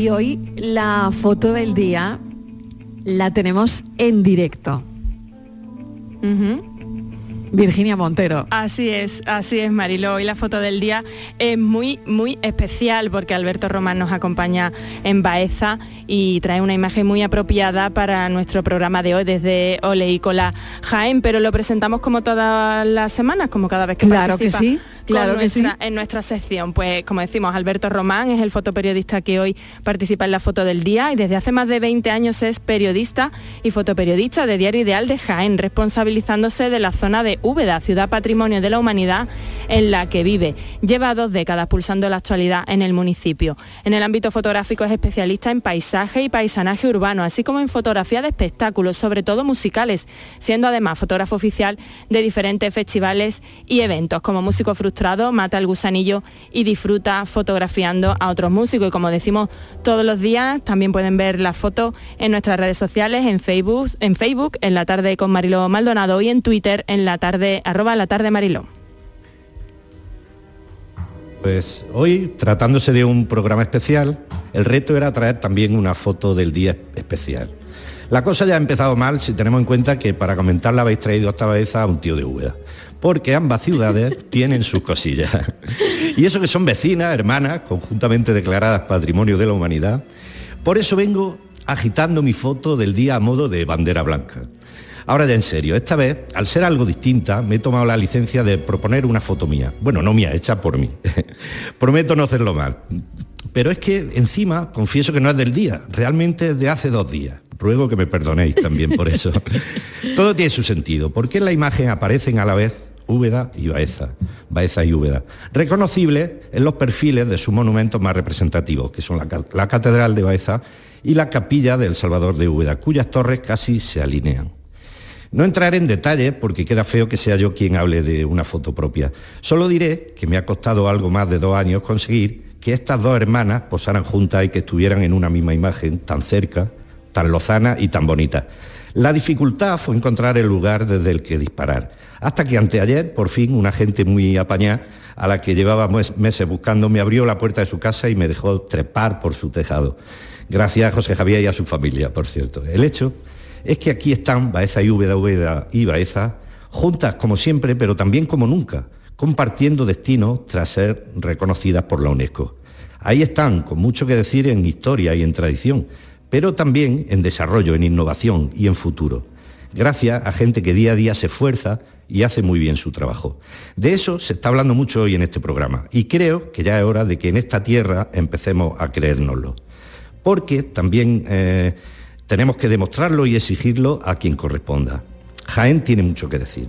Y hoy la foto del día la tenemos en directo. Virginia Montero.
Así es, así es Marilo. Hoy la foto del día es muy, muy especial porque Alberto Román nos acompaña en Baeza y trae una imagen muy apropiada para nuestro programa de hoy desde Oleícola Jaén, pero lo presentamos como todas las semanas, como cada vez que
Claro que sí, claro que
nuestra- en nuestra sección. Pues como decimos, Alberto Román es el fotoperiodista que hoy participa en la foto del día y desde hace más de 20 años es periodista y fotoperiodista de Diario Ideal de Jaén, responsabilizándose de la zona de Úbeda, ciudad patrimonio de la humanidad en la que vive. Lleva dos décadas pulsando la actualidad en el municipio. En el ámbito fotográfico es especialista en paisaje y paisanaje urbano, así como en fotografía de espectáculos, sobre todo musicales, siendo además fotógrafo oficial de diferentes festivales y eventos. Como músico frustrado, mata el gusanillo y disfruta fotografiando a otros músicos. Y como decimos todos los días, también pueden ver las fotos en nuestras redes sociales, en Facebook, en Facebook, en la tarde con Mariló Maldonado y en Twitter en la tarde, arroba la tarde Mariló.
Pues hoy, tratándose de un programa especial, el reto era traer también una foto del día especial. La cosa ya ha empezado mal si tenemos en cuenta que para comentarla habéis traído esta vez a un tío de Úbeda, porque ambas ciudades tienen sus cosillas. Y eso que son vecinas, hermanas, conjuntamente declaradas Patrimonio de la Humanidad. Por eso vengo agitando mi foto del día a modo de bandera blanca. Ahora ya en serio, esta vez, al ser algo distinta, me he tomado la licencia de proponer una foto mía. Bueno, no mía, hecha por mí. Prometo no hacerlo mal. Pero es que encima, confieso que no es del día, realmente es de hace dos días. Ruego que me perdonéis también por eso. Todo tiene su sentido, porque en la imagen aparecen a la vez Úbeda y Baeza, Baeza y Úbeda, reconocibles en los perfiles de sus monumentos más representativos, que son la, ca- la Catedral de Baeza y la Capilla del Salvador de Úbeda, cuyas torres casi se alinean. No entraré en detalles porque queda feo que sea yo quien hable de una foto propia. Solo diré que me ha costado algo más de dos años conseguir que estas dos hermanas posaran juntas y que estuvieran en una misma imagen, tan cerca, tan lozana y tan bonita. La dificultad fue encontrar el lugar desde el que disparar. Hasta que anteayer, por fin, una gente muy apañada, a la que llevaba meses buscando, me abrió la puerta de su casa y me dejó trepar por su tejado. Gracias a José Javier y a su familia, por cierto. El hecho es que aquí están Baeza y Úbeda, y Baeza, juntas como siempre, pero también como nunca, compartiendo destino tras ser reconocidas por la UNESCO. Ahí están, con mucho que decir en historia y en tradición, pero también en desarrollo, en innovación y en futuro. Gracias a gente que día a día se esfuerza y hace muy bien su trabajo. De eso se está hablando mucho hoy en este programa y creo que ya es hora de que en esta tierra empecemos a creérnoslo. Porque también eh, tenemos que demostrarlo y exigirlo a quien corresponda. Jaén tiene mucho que decir.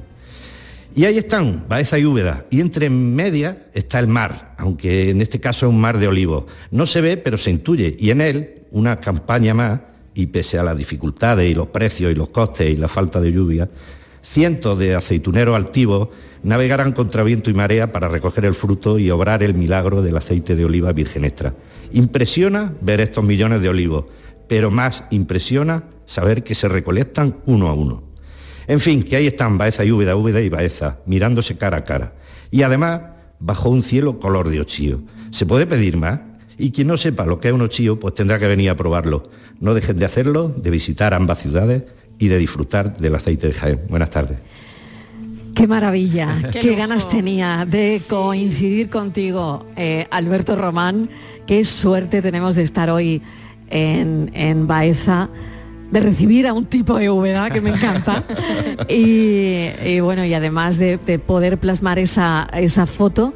Y ahí están, Baeza y Úbeda, y entre medias está el mar, aunque en este caso es un mar de olivos. No se ve, pero se intuye, y en él una campaña más, y pese a las dificultades y los precios y los costes y la falta de lluvia, cientos de aceituneros altivos navegarán contra viento y marea para recoger el fruto y obrar el milagro del aceite de oliva virgen extra. Impresiona ver estos millones de olivos, pero más impresiona saber que se recolectan uno a uno. En fin, que ahí están Baeza y Úbeda, Úbeda y Baeza, mirándose cara a cara. Y además, bajo un cielo color de ochío. ¿Se puede pedir más? Y quien no sepa lo que es un ochío, pues tendrá que venir a probarlo. No dejen de hacerlo, de visitar ambas ciudades y de disfrutar del aceite de Jaén. Buenas tardes.
Qué maravilla, qué, ganas tenía de coincidir contigo, eh, Alberto Román. Qué suerte tenemos de estar hoy en, en Baeza de recibir a un tipo de humedad que me encanta. y, bueno, y además de, poder plasmar esa, esa foto,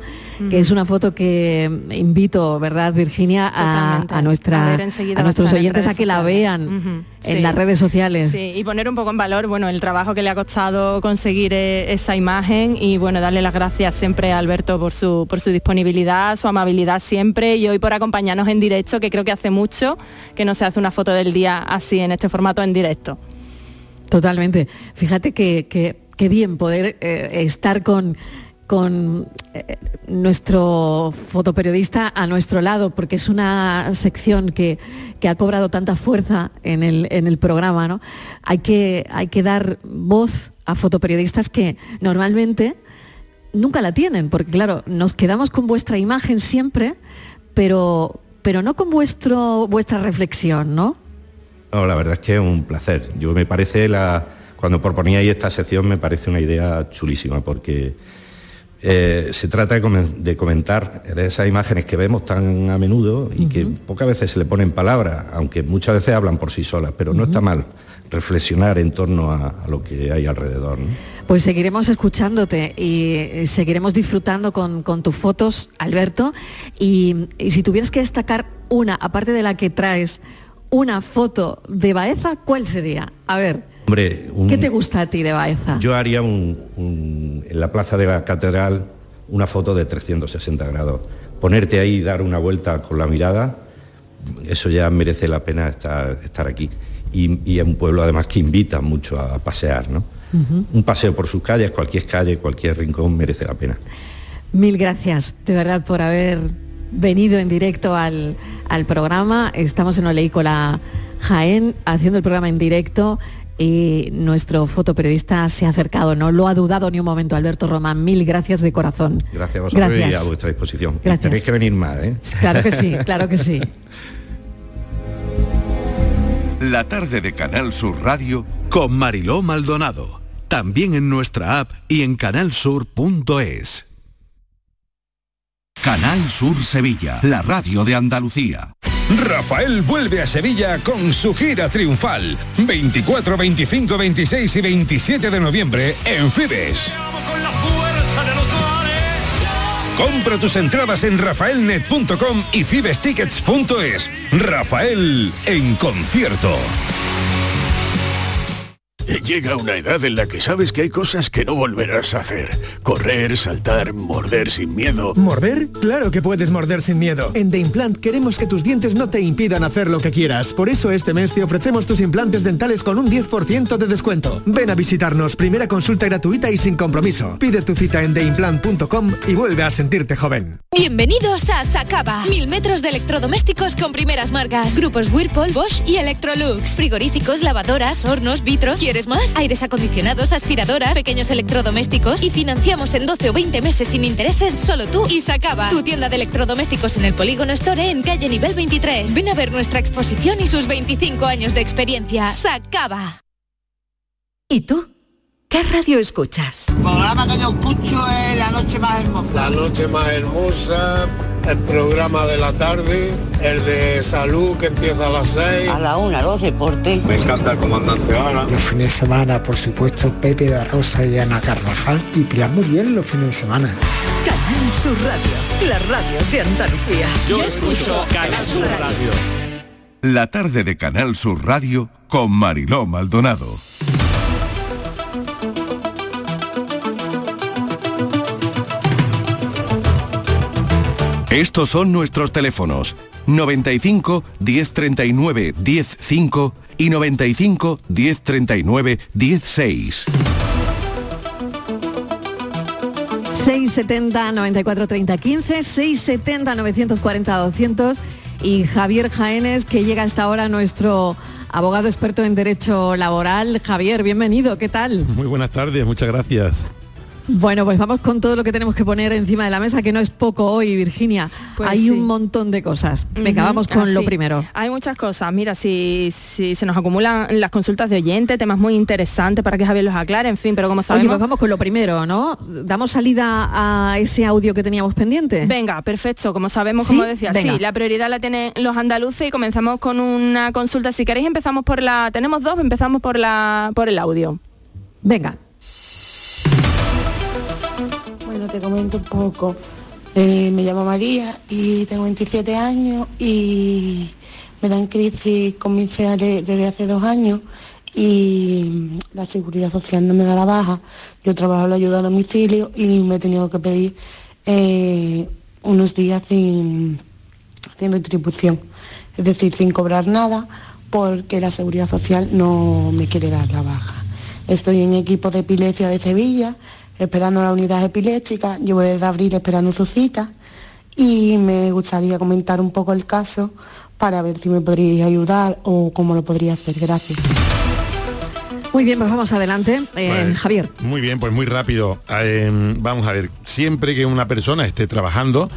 que es una foto que invito, ¿verdad, Virginia, a, nuestra, a, nuestros oyentes a que la vean en las redes sociales.
Sí, y poner un poco en valor, bueno, el trabajo que le ha costado conseguir eh, esa imagen y bueno, darle las gracias siempre a Alberto por su, por su disponibilidad, su amabilidad siempre y hoy por acompañarnos en directo, que creo que hace mucho que no se hace una foto del día así en este formato en directo.
Totalmente. Fíjate que, que, bien poder eh, estar con con eh, nuestro fotoperiodista a nuestro lado, porque es una sección que, ha cobrado tanta fuerza en el, en el programa. ¿no? Hay, que, hay que dar voz a fotoperiodistas que normalmente nunca la tienen, porque claro, nos quedamos con vuestra imagen siempre, pero, pero no con vuestro, vuestra reflexión, ¿no?
No, la verdad es que es un placer. Yo me parece la. Cuando proponíais esta sección me parece una idea chulísima, porque eh, se trata de comentar esas imágenes que vemos tan a menudo y que pocas veces se le ponen palabras, aunque muchas veces hablan por sí solas, pero no está mal reflexionar en torno a, lo que hay alrededor.
Pues seguiremos escuchándote y eh, seguiremos disfrutando con, tus fotos, Alberto. Y, y, si tuvieras que destacar una, aparte de la que traes, una foto de Baeza, ¿cuál sería? A ver. ¿Qué te gusta a ti de Baeza?
Yo haría en la plaza de la catedral una foto de 360 grados. Ponerte ahí y dar una vuelta con la mirada, eso ya merece la pena estar, estar aquí. Y, es un pueblo además que invita mucho a pasear, ¿no? Un paseo por sus calles, cualquier calle, cualquier rincón merece la pena.
Mil gracias, de verdad, por haber venido en directo al, al programa. Estamos en Oleícola Jaén haciendo el programa en directo y nuestro fotoperiodista se ha acercado, no lo ha dudado ni un momento Alberto Román. Mil gracias de corazón.
Gracias a vosotros y a vuestra disposición. Tenéis que venir más, ¿eh?
Claro que sí, claro que sí.
La tarde de Canal Sur Radio con Mariló Maldonado. También en nuestra app y en canalsur.es. Canal Sur Sevilla, la radio de Andalucía.
Rafael vuelve a Sevilla con su gira triunfal. 24, 25, 26 y 27 de noviembre en Fibes. Compra tus entradas en rafaelnet.com y fibestickets.es. Rafael en concierto.
Llega una edad en la que sabes que hay cosas que no volverás a hacer. Correr, saltar, morder sin miedo.
¿Morder? Claro que puedes morder sin miedo. En The Implant queremos que tus dientes no te impidan hacer lo que quieras. Por eso este mes te ofrecemos tus implantes dentales con un 10% de descuento. Ven a visitarnos, primera consulta gratuita y sin compromiso. Pide tu cita en theimplant.com y vuelve a sentirte joven.
Bienvenidos a Sacaba. Mil metros de electrodomésticos con primeras marcas. Grupos Whirlpool, Bosch y Electrolux. Frigoríficos, lavadoras, hornos, vitros. ¿Quieres más? Aires acondicionados, aspiradoras, pequeños electrodomésticos. Y financiamos en 12 o 20 meses sin intereses solo tú y Sacaba. Tu tienda de electrodomésticos en el Polígono Store en calle nivel 23. Ven a ver nuestra exposición y sus 25 años de experiencia. Sacaba.
¿Y tú? ¿Qué radio escuchas?
El programa que yo escucho es La Noche Más Hermosa.
La noche más hermosa, el programa de la tarde, el de salud que empieza a las 6.
A la una, los deportes.
Me encanta el comandante Ana.
Los fines de semana, por supuesto, Pepe de Rosa y Ana Carvajal y Pilar Muriel los fines de semana.
Canal Sur Radio, la radio de Andalucía.
Yo escucho Canal Sur Radio. La tarde de Canal Sur Radio con Mariló Maldonado. Estos son nuestros teléfonos 95 1039 105 y 95 1039 16.
670 94 30 15, 670 940 200 y Javier Jaénes que llega hasta ahora nuestro abogado experto en derecho laboral. Javier, bienvenido, ¿qué tal?
Muy buenas tardes, muchas gracias.
Bueno, pues vamos con todo lo que tenemos que poner encima de la mesa, que no es poco hoy, Virginia.
Pues
Hay
sí.
un montón de cosas. Venga,
Ujú,
vamos con lo
así.
primero.
Hay muchas cosas. Mira, si, si se nos acumulan las consultas de oyente, temas muy interesantes para que Javier los aclare, en fin, pero como
Oye,
sabemos...
pues vamos con lo primero, ¿no? ¿Damos salida a ese audio que teníamos pendiente?
Venga, perfecto. Como sabemos,
¿Sí?
como decía,
Venga.
sí, la prioridad la tienen los andaluces y comenzamos con una consulta. Si queréis, empezamos por la... Tenemos dos, empezamos por la por el audio.
Venga.
Bueno, te comento un poco. Eh, me llamo María y tengo 27 años y me dan crisis convencionales desde hace dos años y la seguridad social no me da la baja. Yo trabajo la ayuda a domicilio y me he tenido que pedir eh, unos días sin, sin retribución, es decir, sin cobrar nada porque la seguridad social no me quiere dar la baja. Estoy en equipo de epilepsia de Sevilla, esperando la unidad epiléptica, llevo desde abril esperando su cita y me gustaría comentar un poco el caso para ver si me podríais ayudar o cómo lo podría hacer. Gracias.
Muy bien, pues vamos adelante. Eh,
Vale.
Javier.
Muy bien, pues muy rápido. Eh, vamos a ver, siempre que una persona esté trabajando,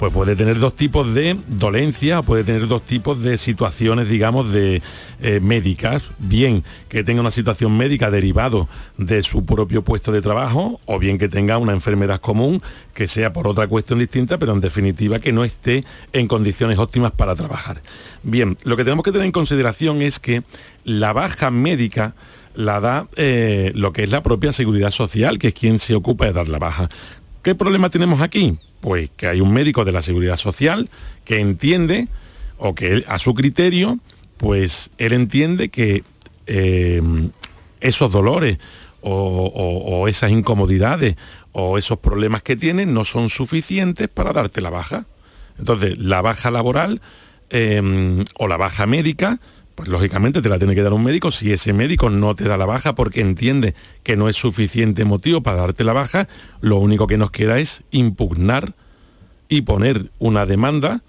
pues puede tener dos tipos de dolencia puede tener dos tipos de situaciones, digamos, de eh, médicas. Bien que tenga una situación médica derivado de su propio puesto de trabajo o bien que tenga una enfermedad común que sea por otra cuestión distinta, pero en definitiva que no esté en condiciones óptimas para trabajar. Bien, lo que tenemos que tener en consideración es que la baja médica la da eh, lo que es la propia seguridad social, que es quien se ocupa de dar la baja. ¿Qué problema tenemos aquí? Pues que hay un médico de la seguridad social que entiende, o que a su criterio, pues él entiende que eh, esos dolores o, esas incomodidades o esos problemas que tienen no son suficientes para darte la baja. Entonces, la baja laboral eh, o la baja médica, pues lógicamente te la tiene que dar un médico. Si ese médico no te da la baja porque entiende que no es suficiente motivo para darte la baja, lo único que nos queda es impugnar y poner una demanda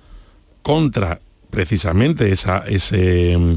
contra precisamente esa, ese, mm,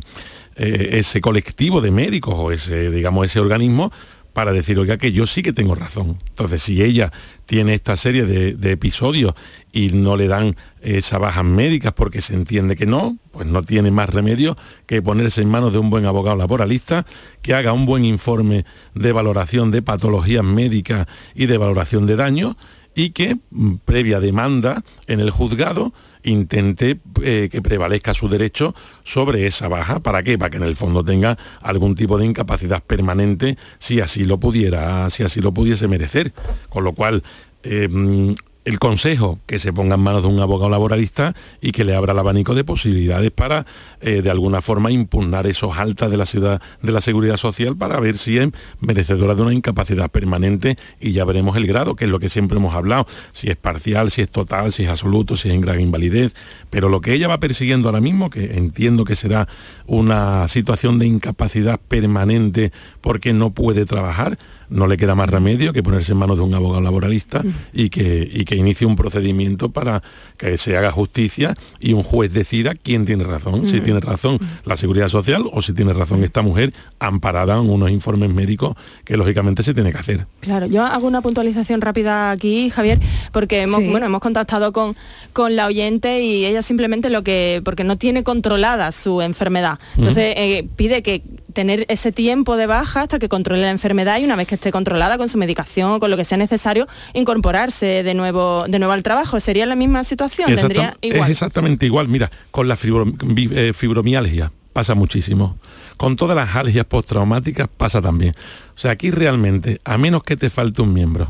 eh, ese colectivo de médicos o ese, digamos, ese organismo para decir, oiga, que yo sí que tengo razón. Entonces, si ella tiene esta serie de, episodios y no le dan esas bajas médicas porque se entiende que no, pues no tiene más remedio que ponerse en manos de un buen abogado laboralista que haga un buen informe de valoración de patologías médicas y de valoración de daño y que, mm, previa demanda en el juzgado, intente eh, que prevalezca su derecho sobre esa baja. ¿Para qué? Para que en el fondo tenga algún tipo de incapacidad permanente si así lo pudiera, si así lo pudiese merecer. Con lo cual, eh, mm, el consejo que se ponga en manos de un abogado laboralista y que le abra el abanico de posibilidades para eh, de alguna forma impugnar esos altas de la ciudad de la seguridad social para ver si es merecedora de una incapacidad permanente y ya veremos el grado, que es lo que siempre hemos hablado, si es parcial, si es total, si es absoluto, si es en grave invalidez, pero lo que ella va persiguiendo ahora mismo, que entiendo que será una situación de incapacidad permanente porque no puede trabajar, no le queda más remedio que ponerse en manos de un abogado laboralista y, que, y que inicie un procedimiento para que se haga justicia y un juez decida quién tiene razón, si tiene razón la seguridad social o si tiene razón esta mujer amparada en unos informes médicos que lógicamente se tiene que hacer.
Claro, yo hago una puntualización rápida aquí, Javier, porque hemos, bueno, hemos contactado con, con la oyente y ella simplemente lo que, porque no tiene controlada su enfermedad. Entonces eh, pide que tener ese tiempo de baja hasta que controle la enfermedad y una vez que esté controlada con su medicación o con lo que sea necesario, incorporarse de nuevo, de nuevo al trabajo. ¿Sería la misma situación?
Exactam Es exactamente igual. Mira, con la eh, fibromialgia pasa muchísimo. Con todas las alergias postraumáticas pasa también. O sea, aquí realmente, a menos que te falte un miembro,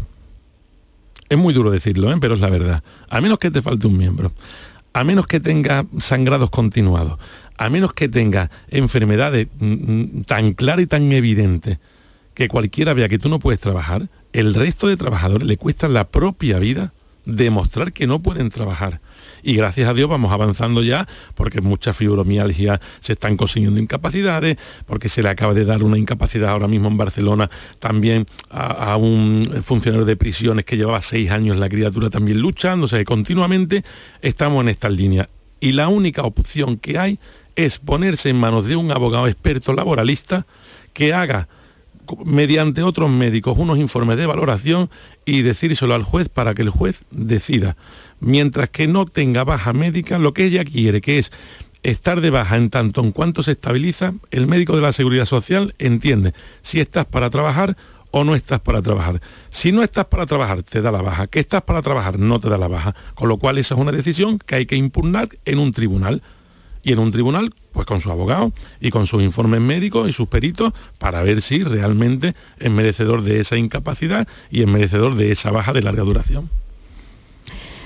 es muy duro decirlo, ¿eh? pero es la verdad, a menos que te falte un miembro, a menos que tenga sangrados continuados, a menos que tenga enfermedades mm, mm, tan claras y tan evidentes que cualquiera vea que tú no puedes trabajar, el resto de trabajadores le cuesta la propia vida demostrar que no pueden trabajar. Y gracias a Dios vamos avanzando ya, porque muchas fibromialgia se están consiguiendo incapacidades, porque se le acaba de dar una incapacidad ahora mismo en Barcelona también a, un funcionario de prisiones que llevaba seis años la criatura también luchando, o sea continuamente estamos en esta línea. Y la única opción que hay es ponerse en manos de un abogado experto laboralista que haga mediante otros médicos unos informes de valoración y decírselo al juez para que el juez decida. Mientras que no tenga baja médica, lo que ella quiere, que es estar de baja en tanto en cuanto se estabiliza, el médico de la seguridad social entiende si estás para trabajar o no estás para trabajar. Si no estás para trabajar, te da la baja. Que estás para trabajar, no te da la baja. Con lo cual esa es una decisión que hay que impugnar en un tribunal y en un tribunal pues con su abogado y con sus informes médicos y sus peritos para ver si realmente es merecedor de esa incapacidad y es merecedor de esa baja de larga duración.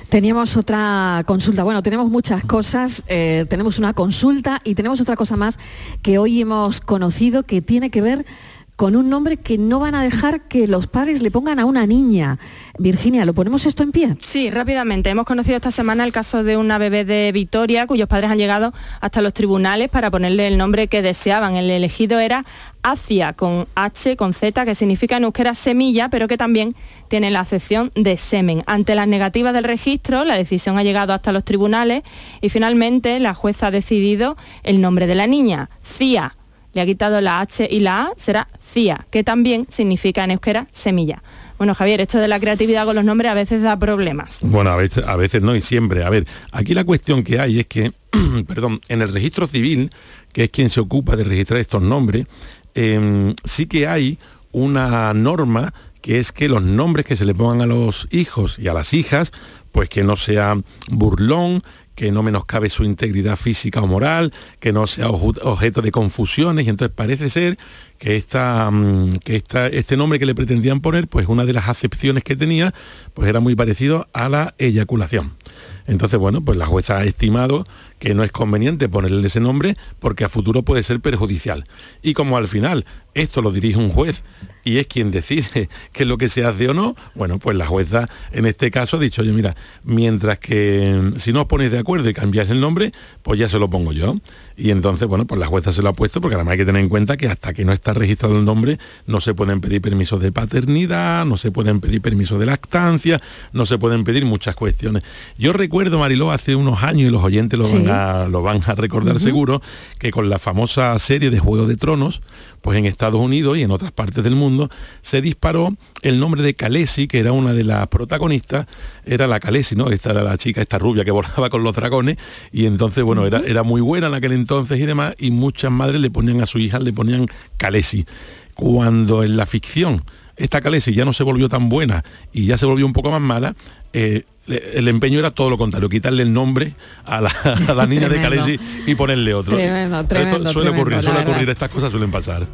Teníamos otra consulta. Bueno, tenemos muchas cosas. Eh, tenemos una consulta y tenemos otra cosa más que hoy hemos conocido que tiene que ver con un nombre que no van a dejar que los padres le pongan a una niña. Virginia, ¿lo ponemos esto en pie?
Sí, rápidamente. Hemos conocido esta semana el caso de una bebé de Vitoria cuyos padres han llegado hasta los tribunales para ponerle el nombre que deseaban. El elegido era Acia con H, con Z, que significa en euskera semilla, pero que también tiene la acepción de semen. Ante las negativas del registro, la decisión ha llegado hasta los tribunales y finalmente la jueza ha decidido el nombre de la niña, Cia le ha quitado la H y la A, será CIA, que también significa en euskera semilla. Bueno, Javier, esto de la creatividad con los nombres a veces da problemas.
Bueno, a veces, a veces no y siempre. A ver, aquí la cuestión que hay es que, perdón, en el registro civil, que es quien se ocupa de registrar estos nombres, em, sí que hay una norma que es que los nombres que se le pongan a los hijos y a las hijas, pues que no sea burlón, que no menoscabe su integridad física o moral, que no sea objeto de confusiones, y entonces parece ser que, esta, mm, que esta, este nombre que le pretendían poner, pues una de las acepciones que tenía, pues era muy parecido a la eyaculación. Entonces, bueno, pues la jueza ha estimado que no es conveniente ponerle ese nombre porque a futuro puede ser perjudicial. Y como al final esto lo dirige un juez y es quien decide qué es lo que se hace o no, bueno, pues la jueza en este caso ha dicho, oye, mira, mientras que mm, si no os ponéis de acuerdo y cambiáis el nombre, pues ya se lo pongo yo. Y entonces, bueno, pues la jueza se lo ha puesto porque además hay que tener en cuenta que hasta que no está registrado el nombre, no se pueden pedir permisos de paternidad, no se pueden pedir permisos de lactancia, no se pueden pedir muchas cuestiones. Yo recuerdo, Mariló, hace unos años, y los oyentes lo van a, lo van a recordar seguro, que con la famosa serie de Juego de Tronos, pues en Estados Unidos y en otras partes del mundo, se disparó el nombre de Khaleesi, que era una de las protagonistas, era la Khaleesi, ¿no? Esta era la chica, esta rubia que volaba con los dragones, y entonces, bueno, era, era muy buena en aquel entonces y demás, y muchas madres le ponían a su hija, le ponían Khaleesi. Cuando en la ficción esta Khaleesi ya no se volvió tan buena y ya se volvió un poco más mala, eh, el empeño era todo lo contrario, quitarle el nombre a la, niña de Calesi y ponerle otro. Suele ocurrir, suele ocurrir, estas cosas suelen pasar.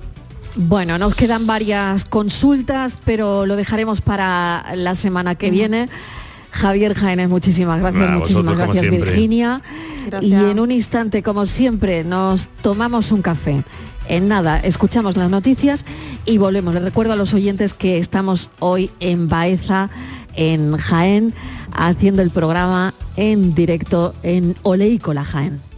Bueno, nos quedan varias consultas, pero lo dejaremos para la semana que viene. Javier Jaénes, muchísimas gracias, muchísimas gracias Virginia. Y en un instante, como siempre, nos tomamos un café. En nada, escuchamos las noticias y volvemos. Les recuerdo a los oyentes que estamos hoy en Baeza en Jaén haciendo el programa en directo en Oleícola Jaén.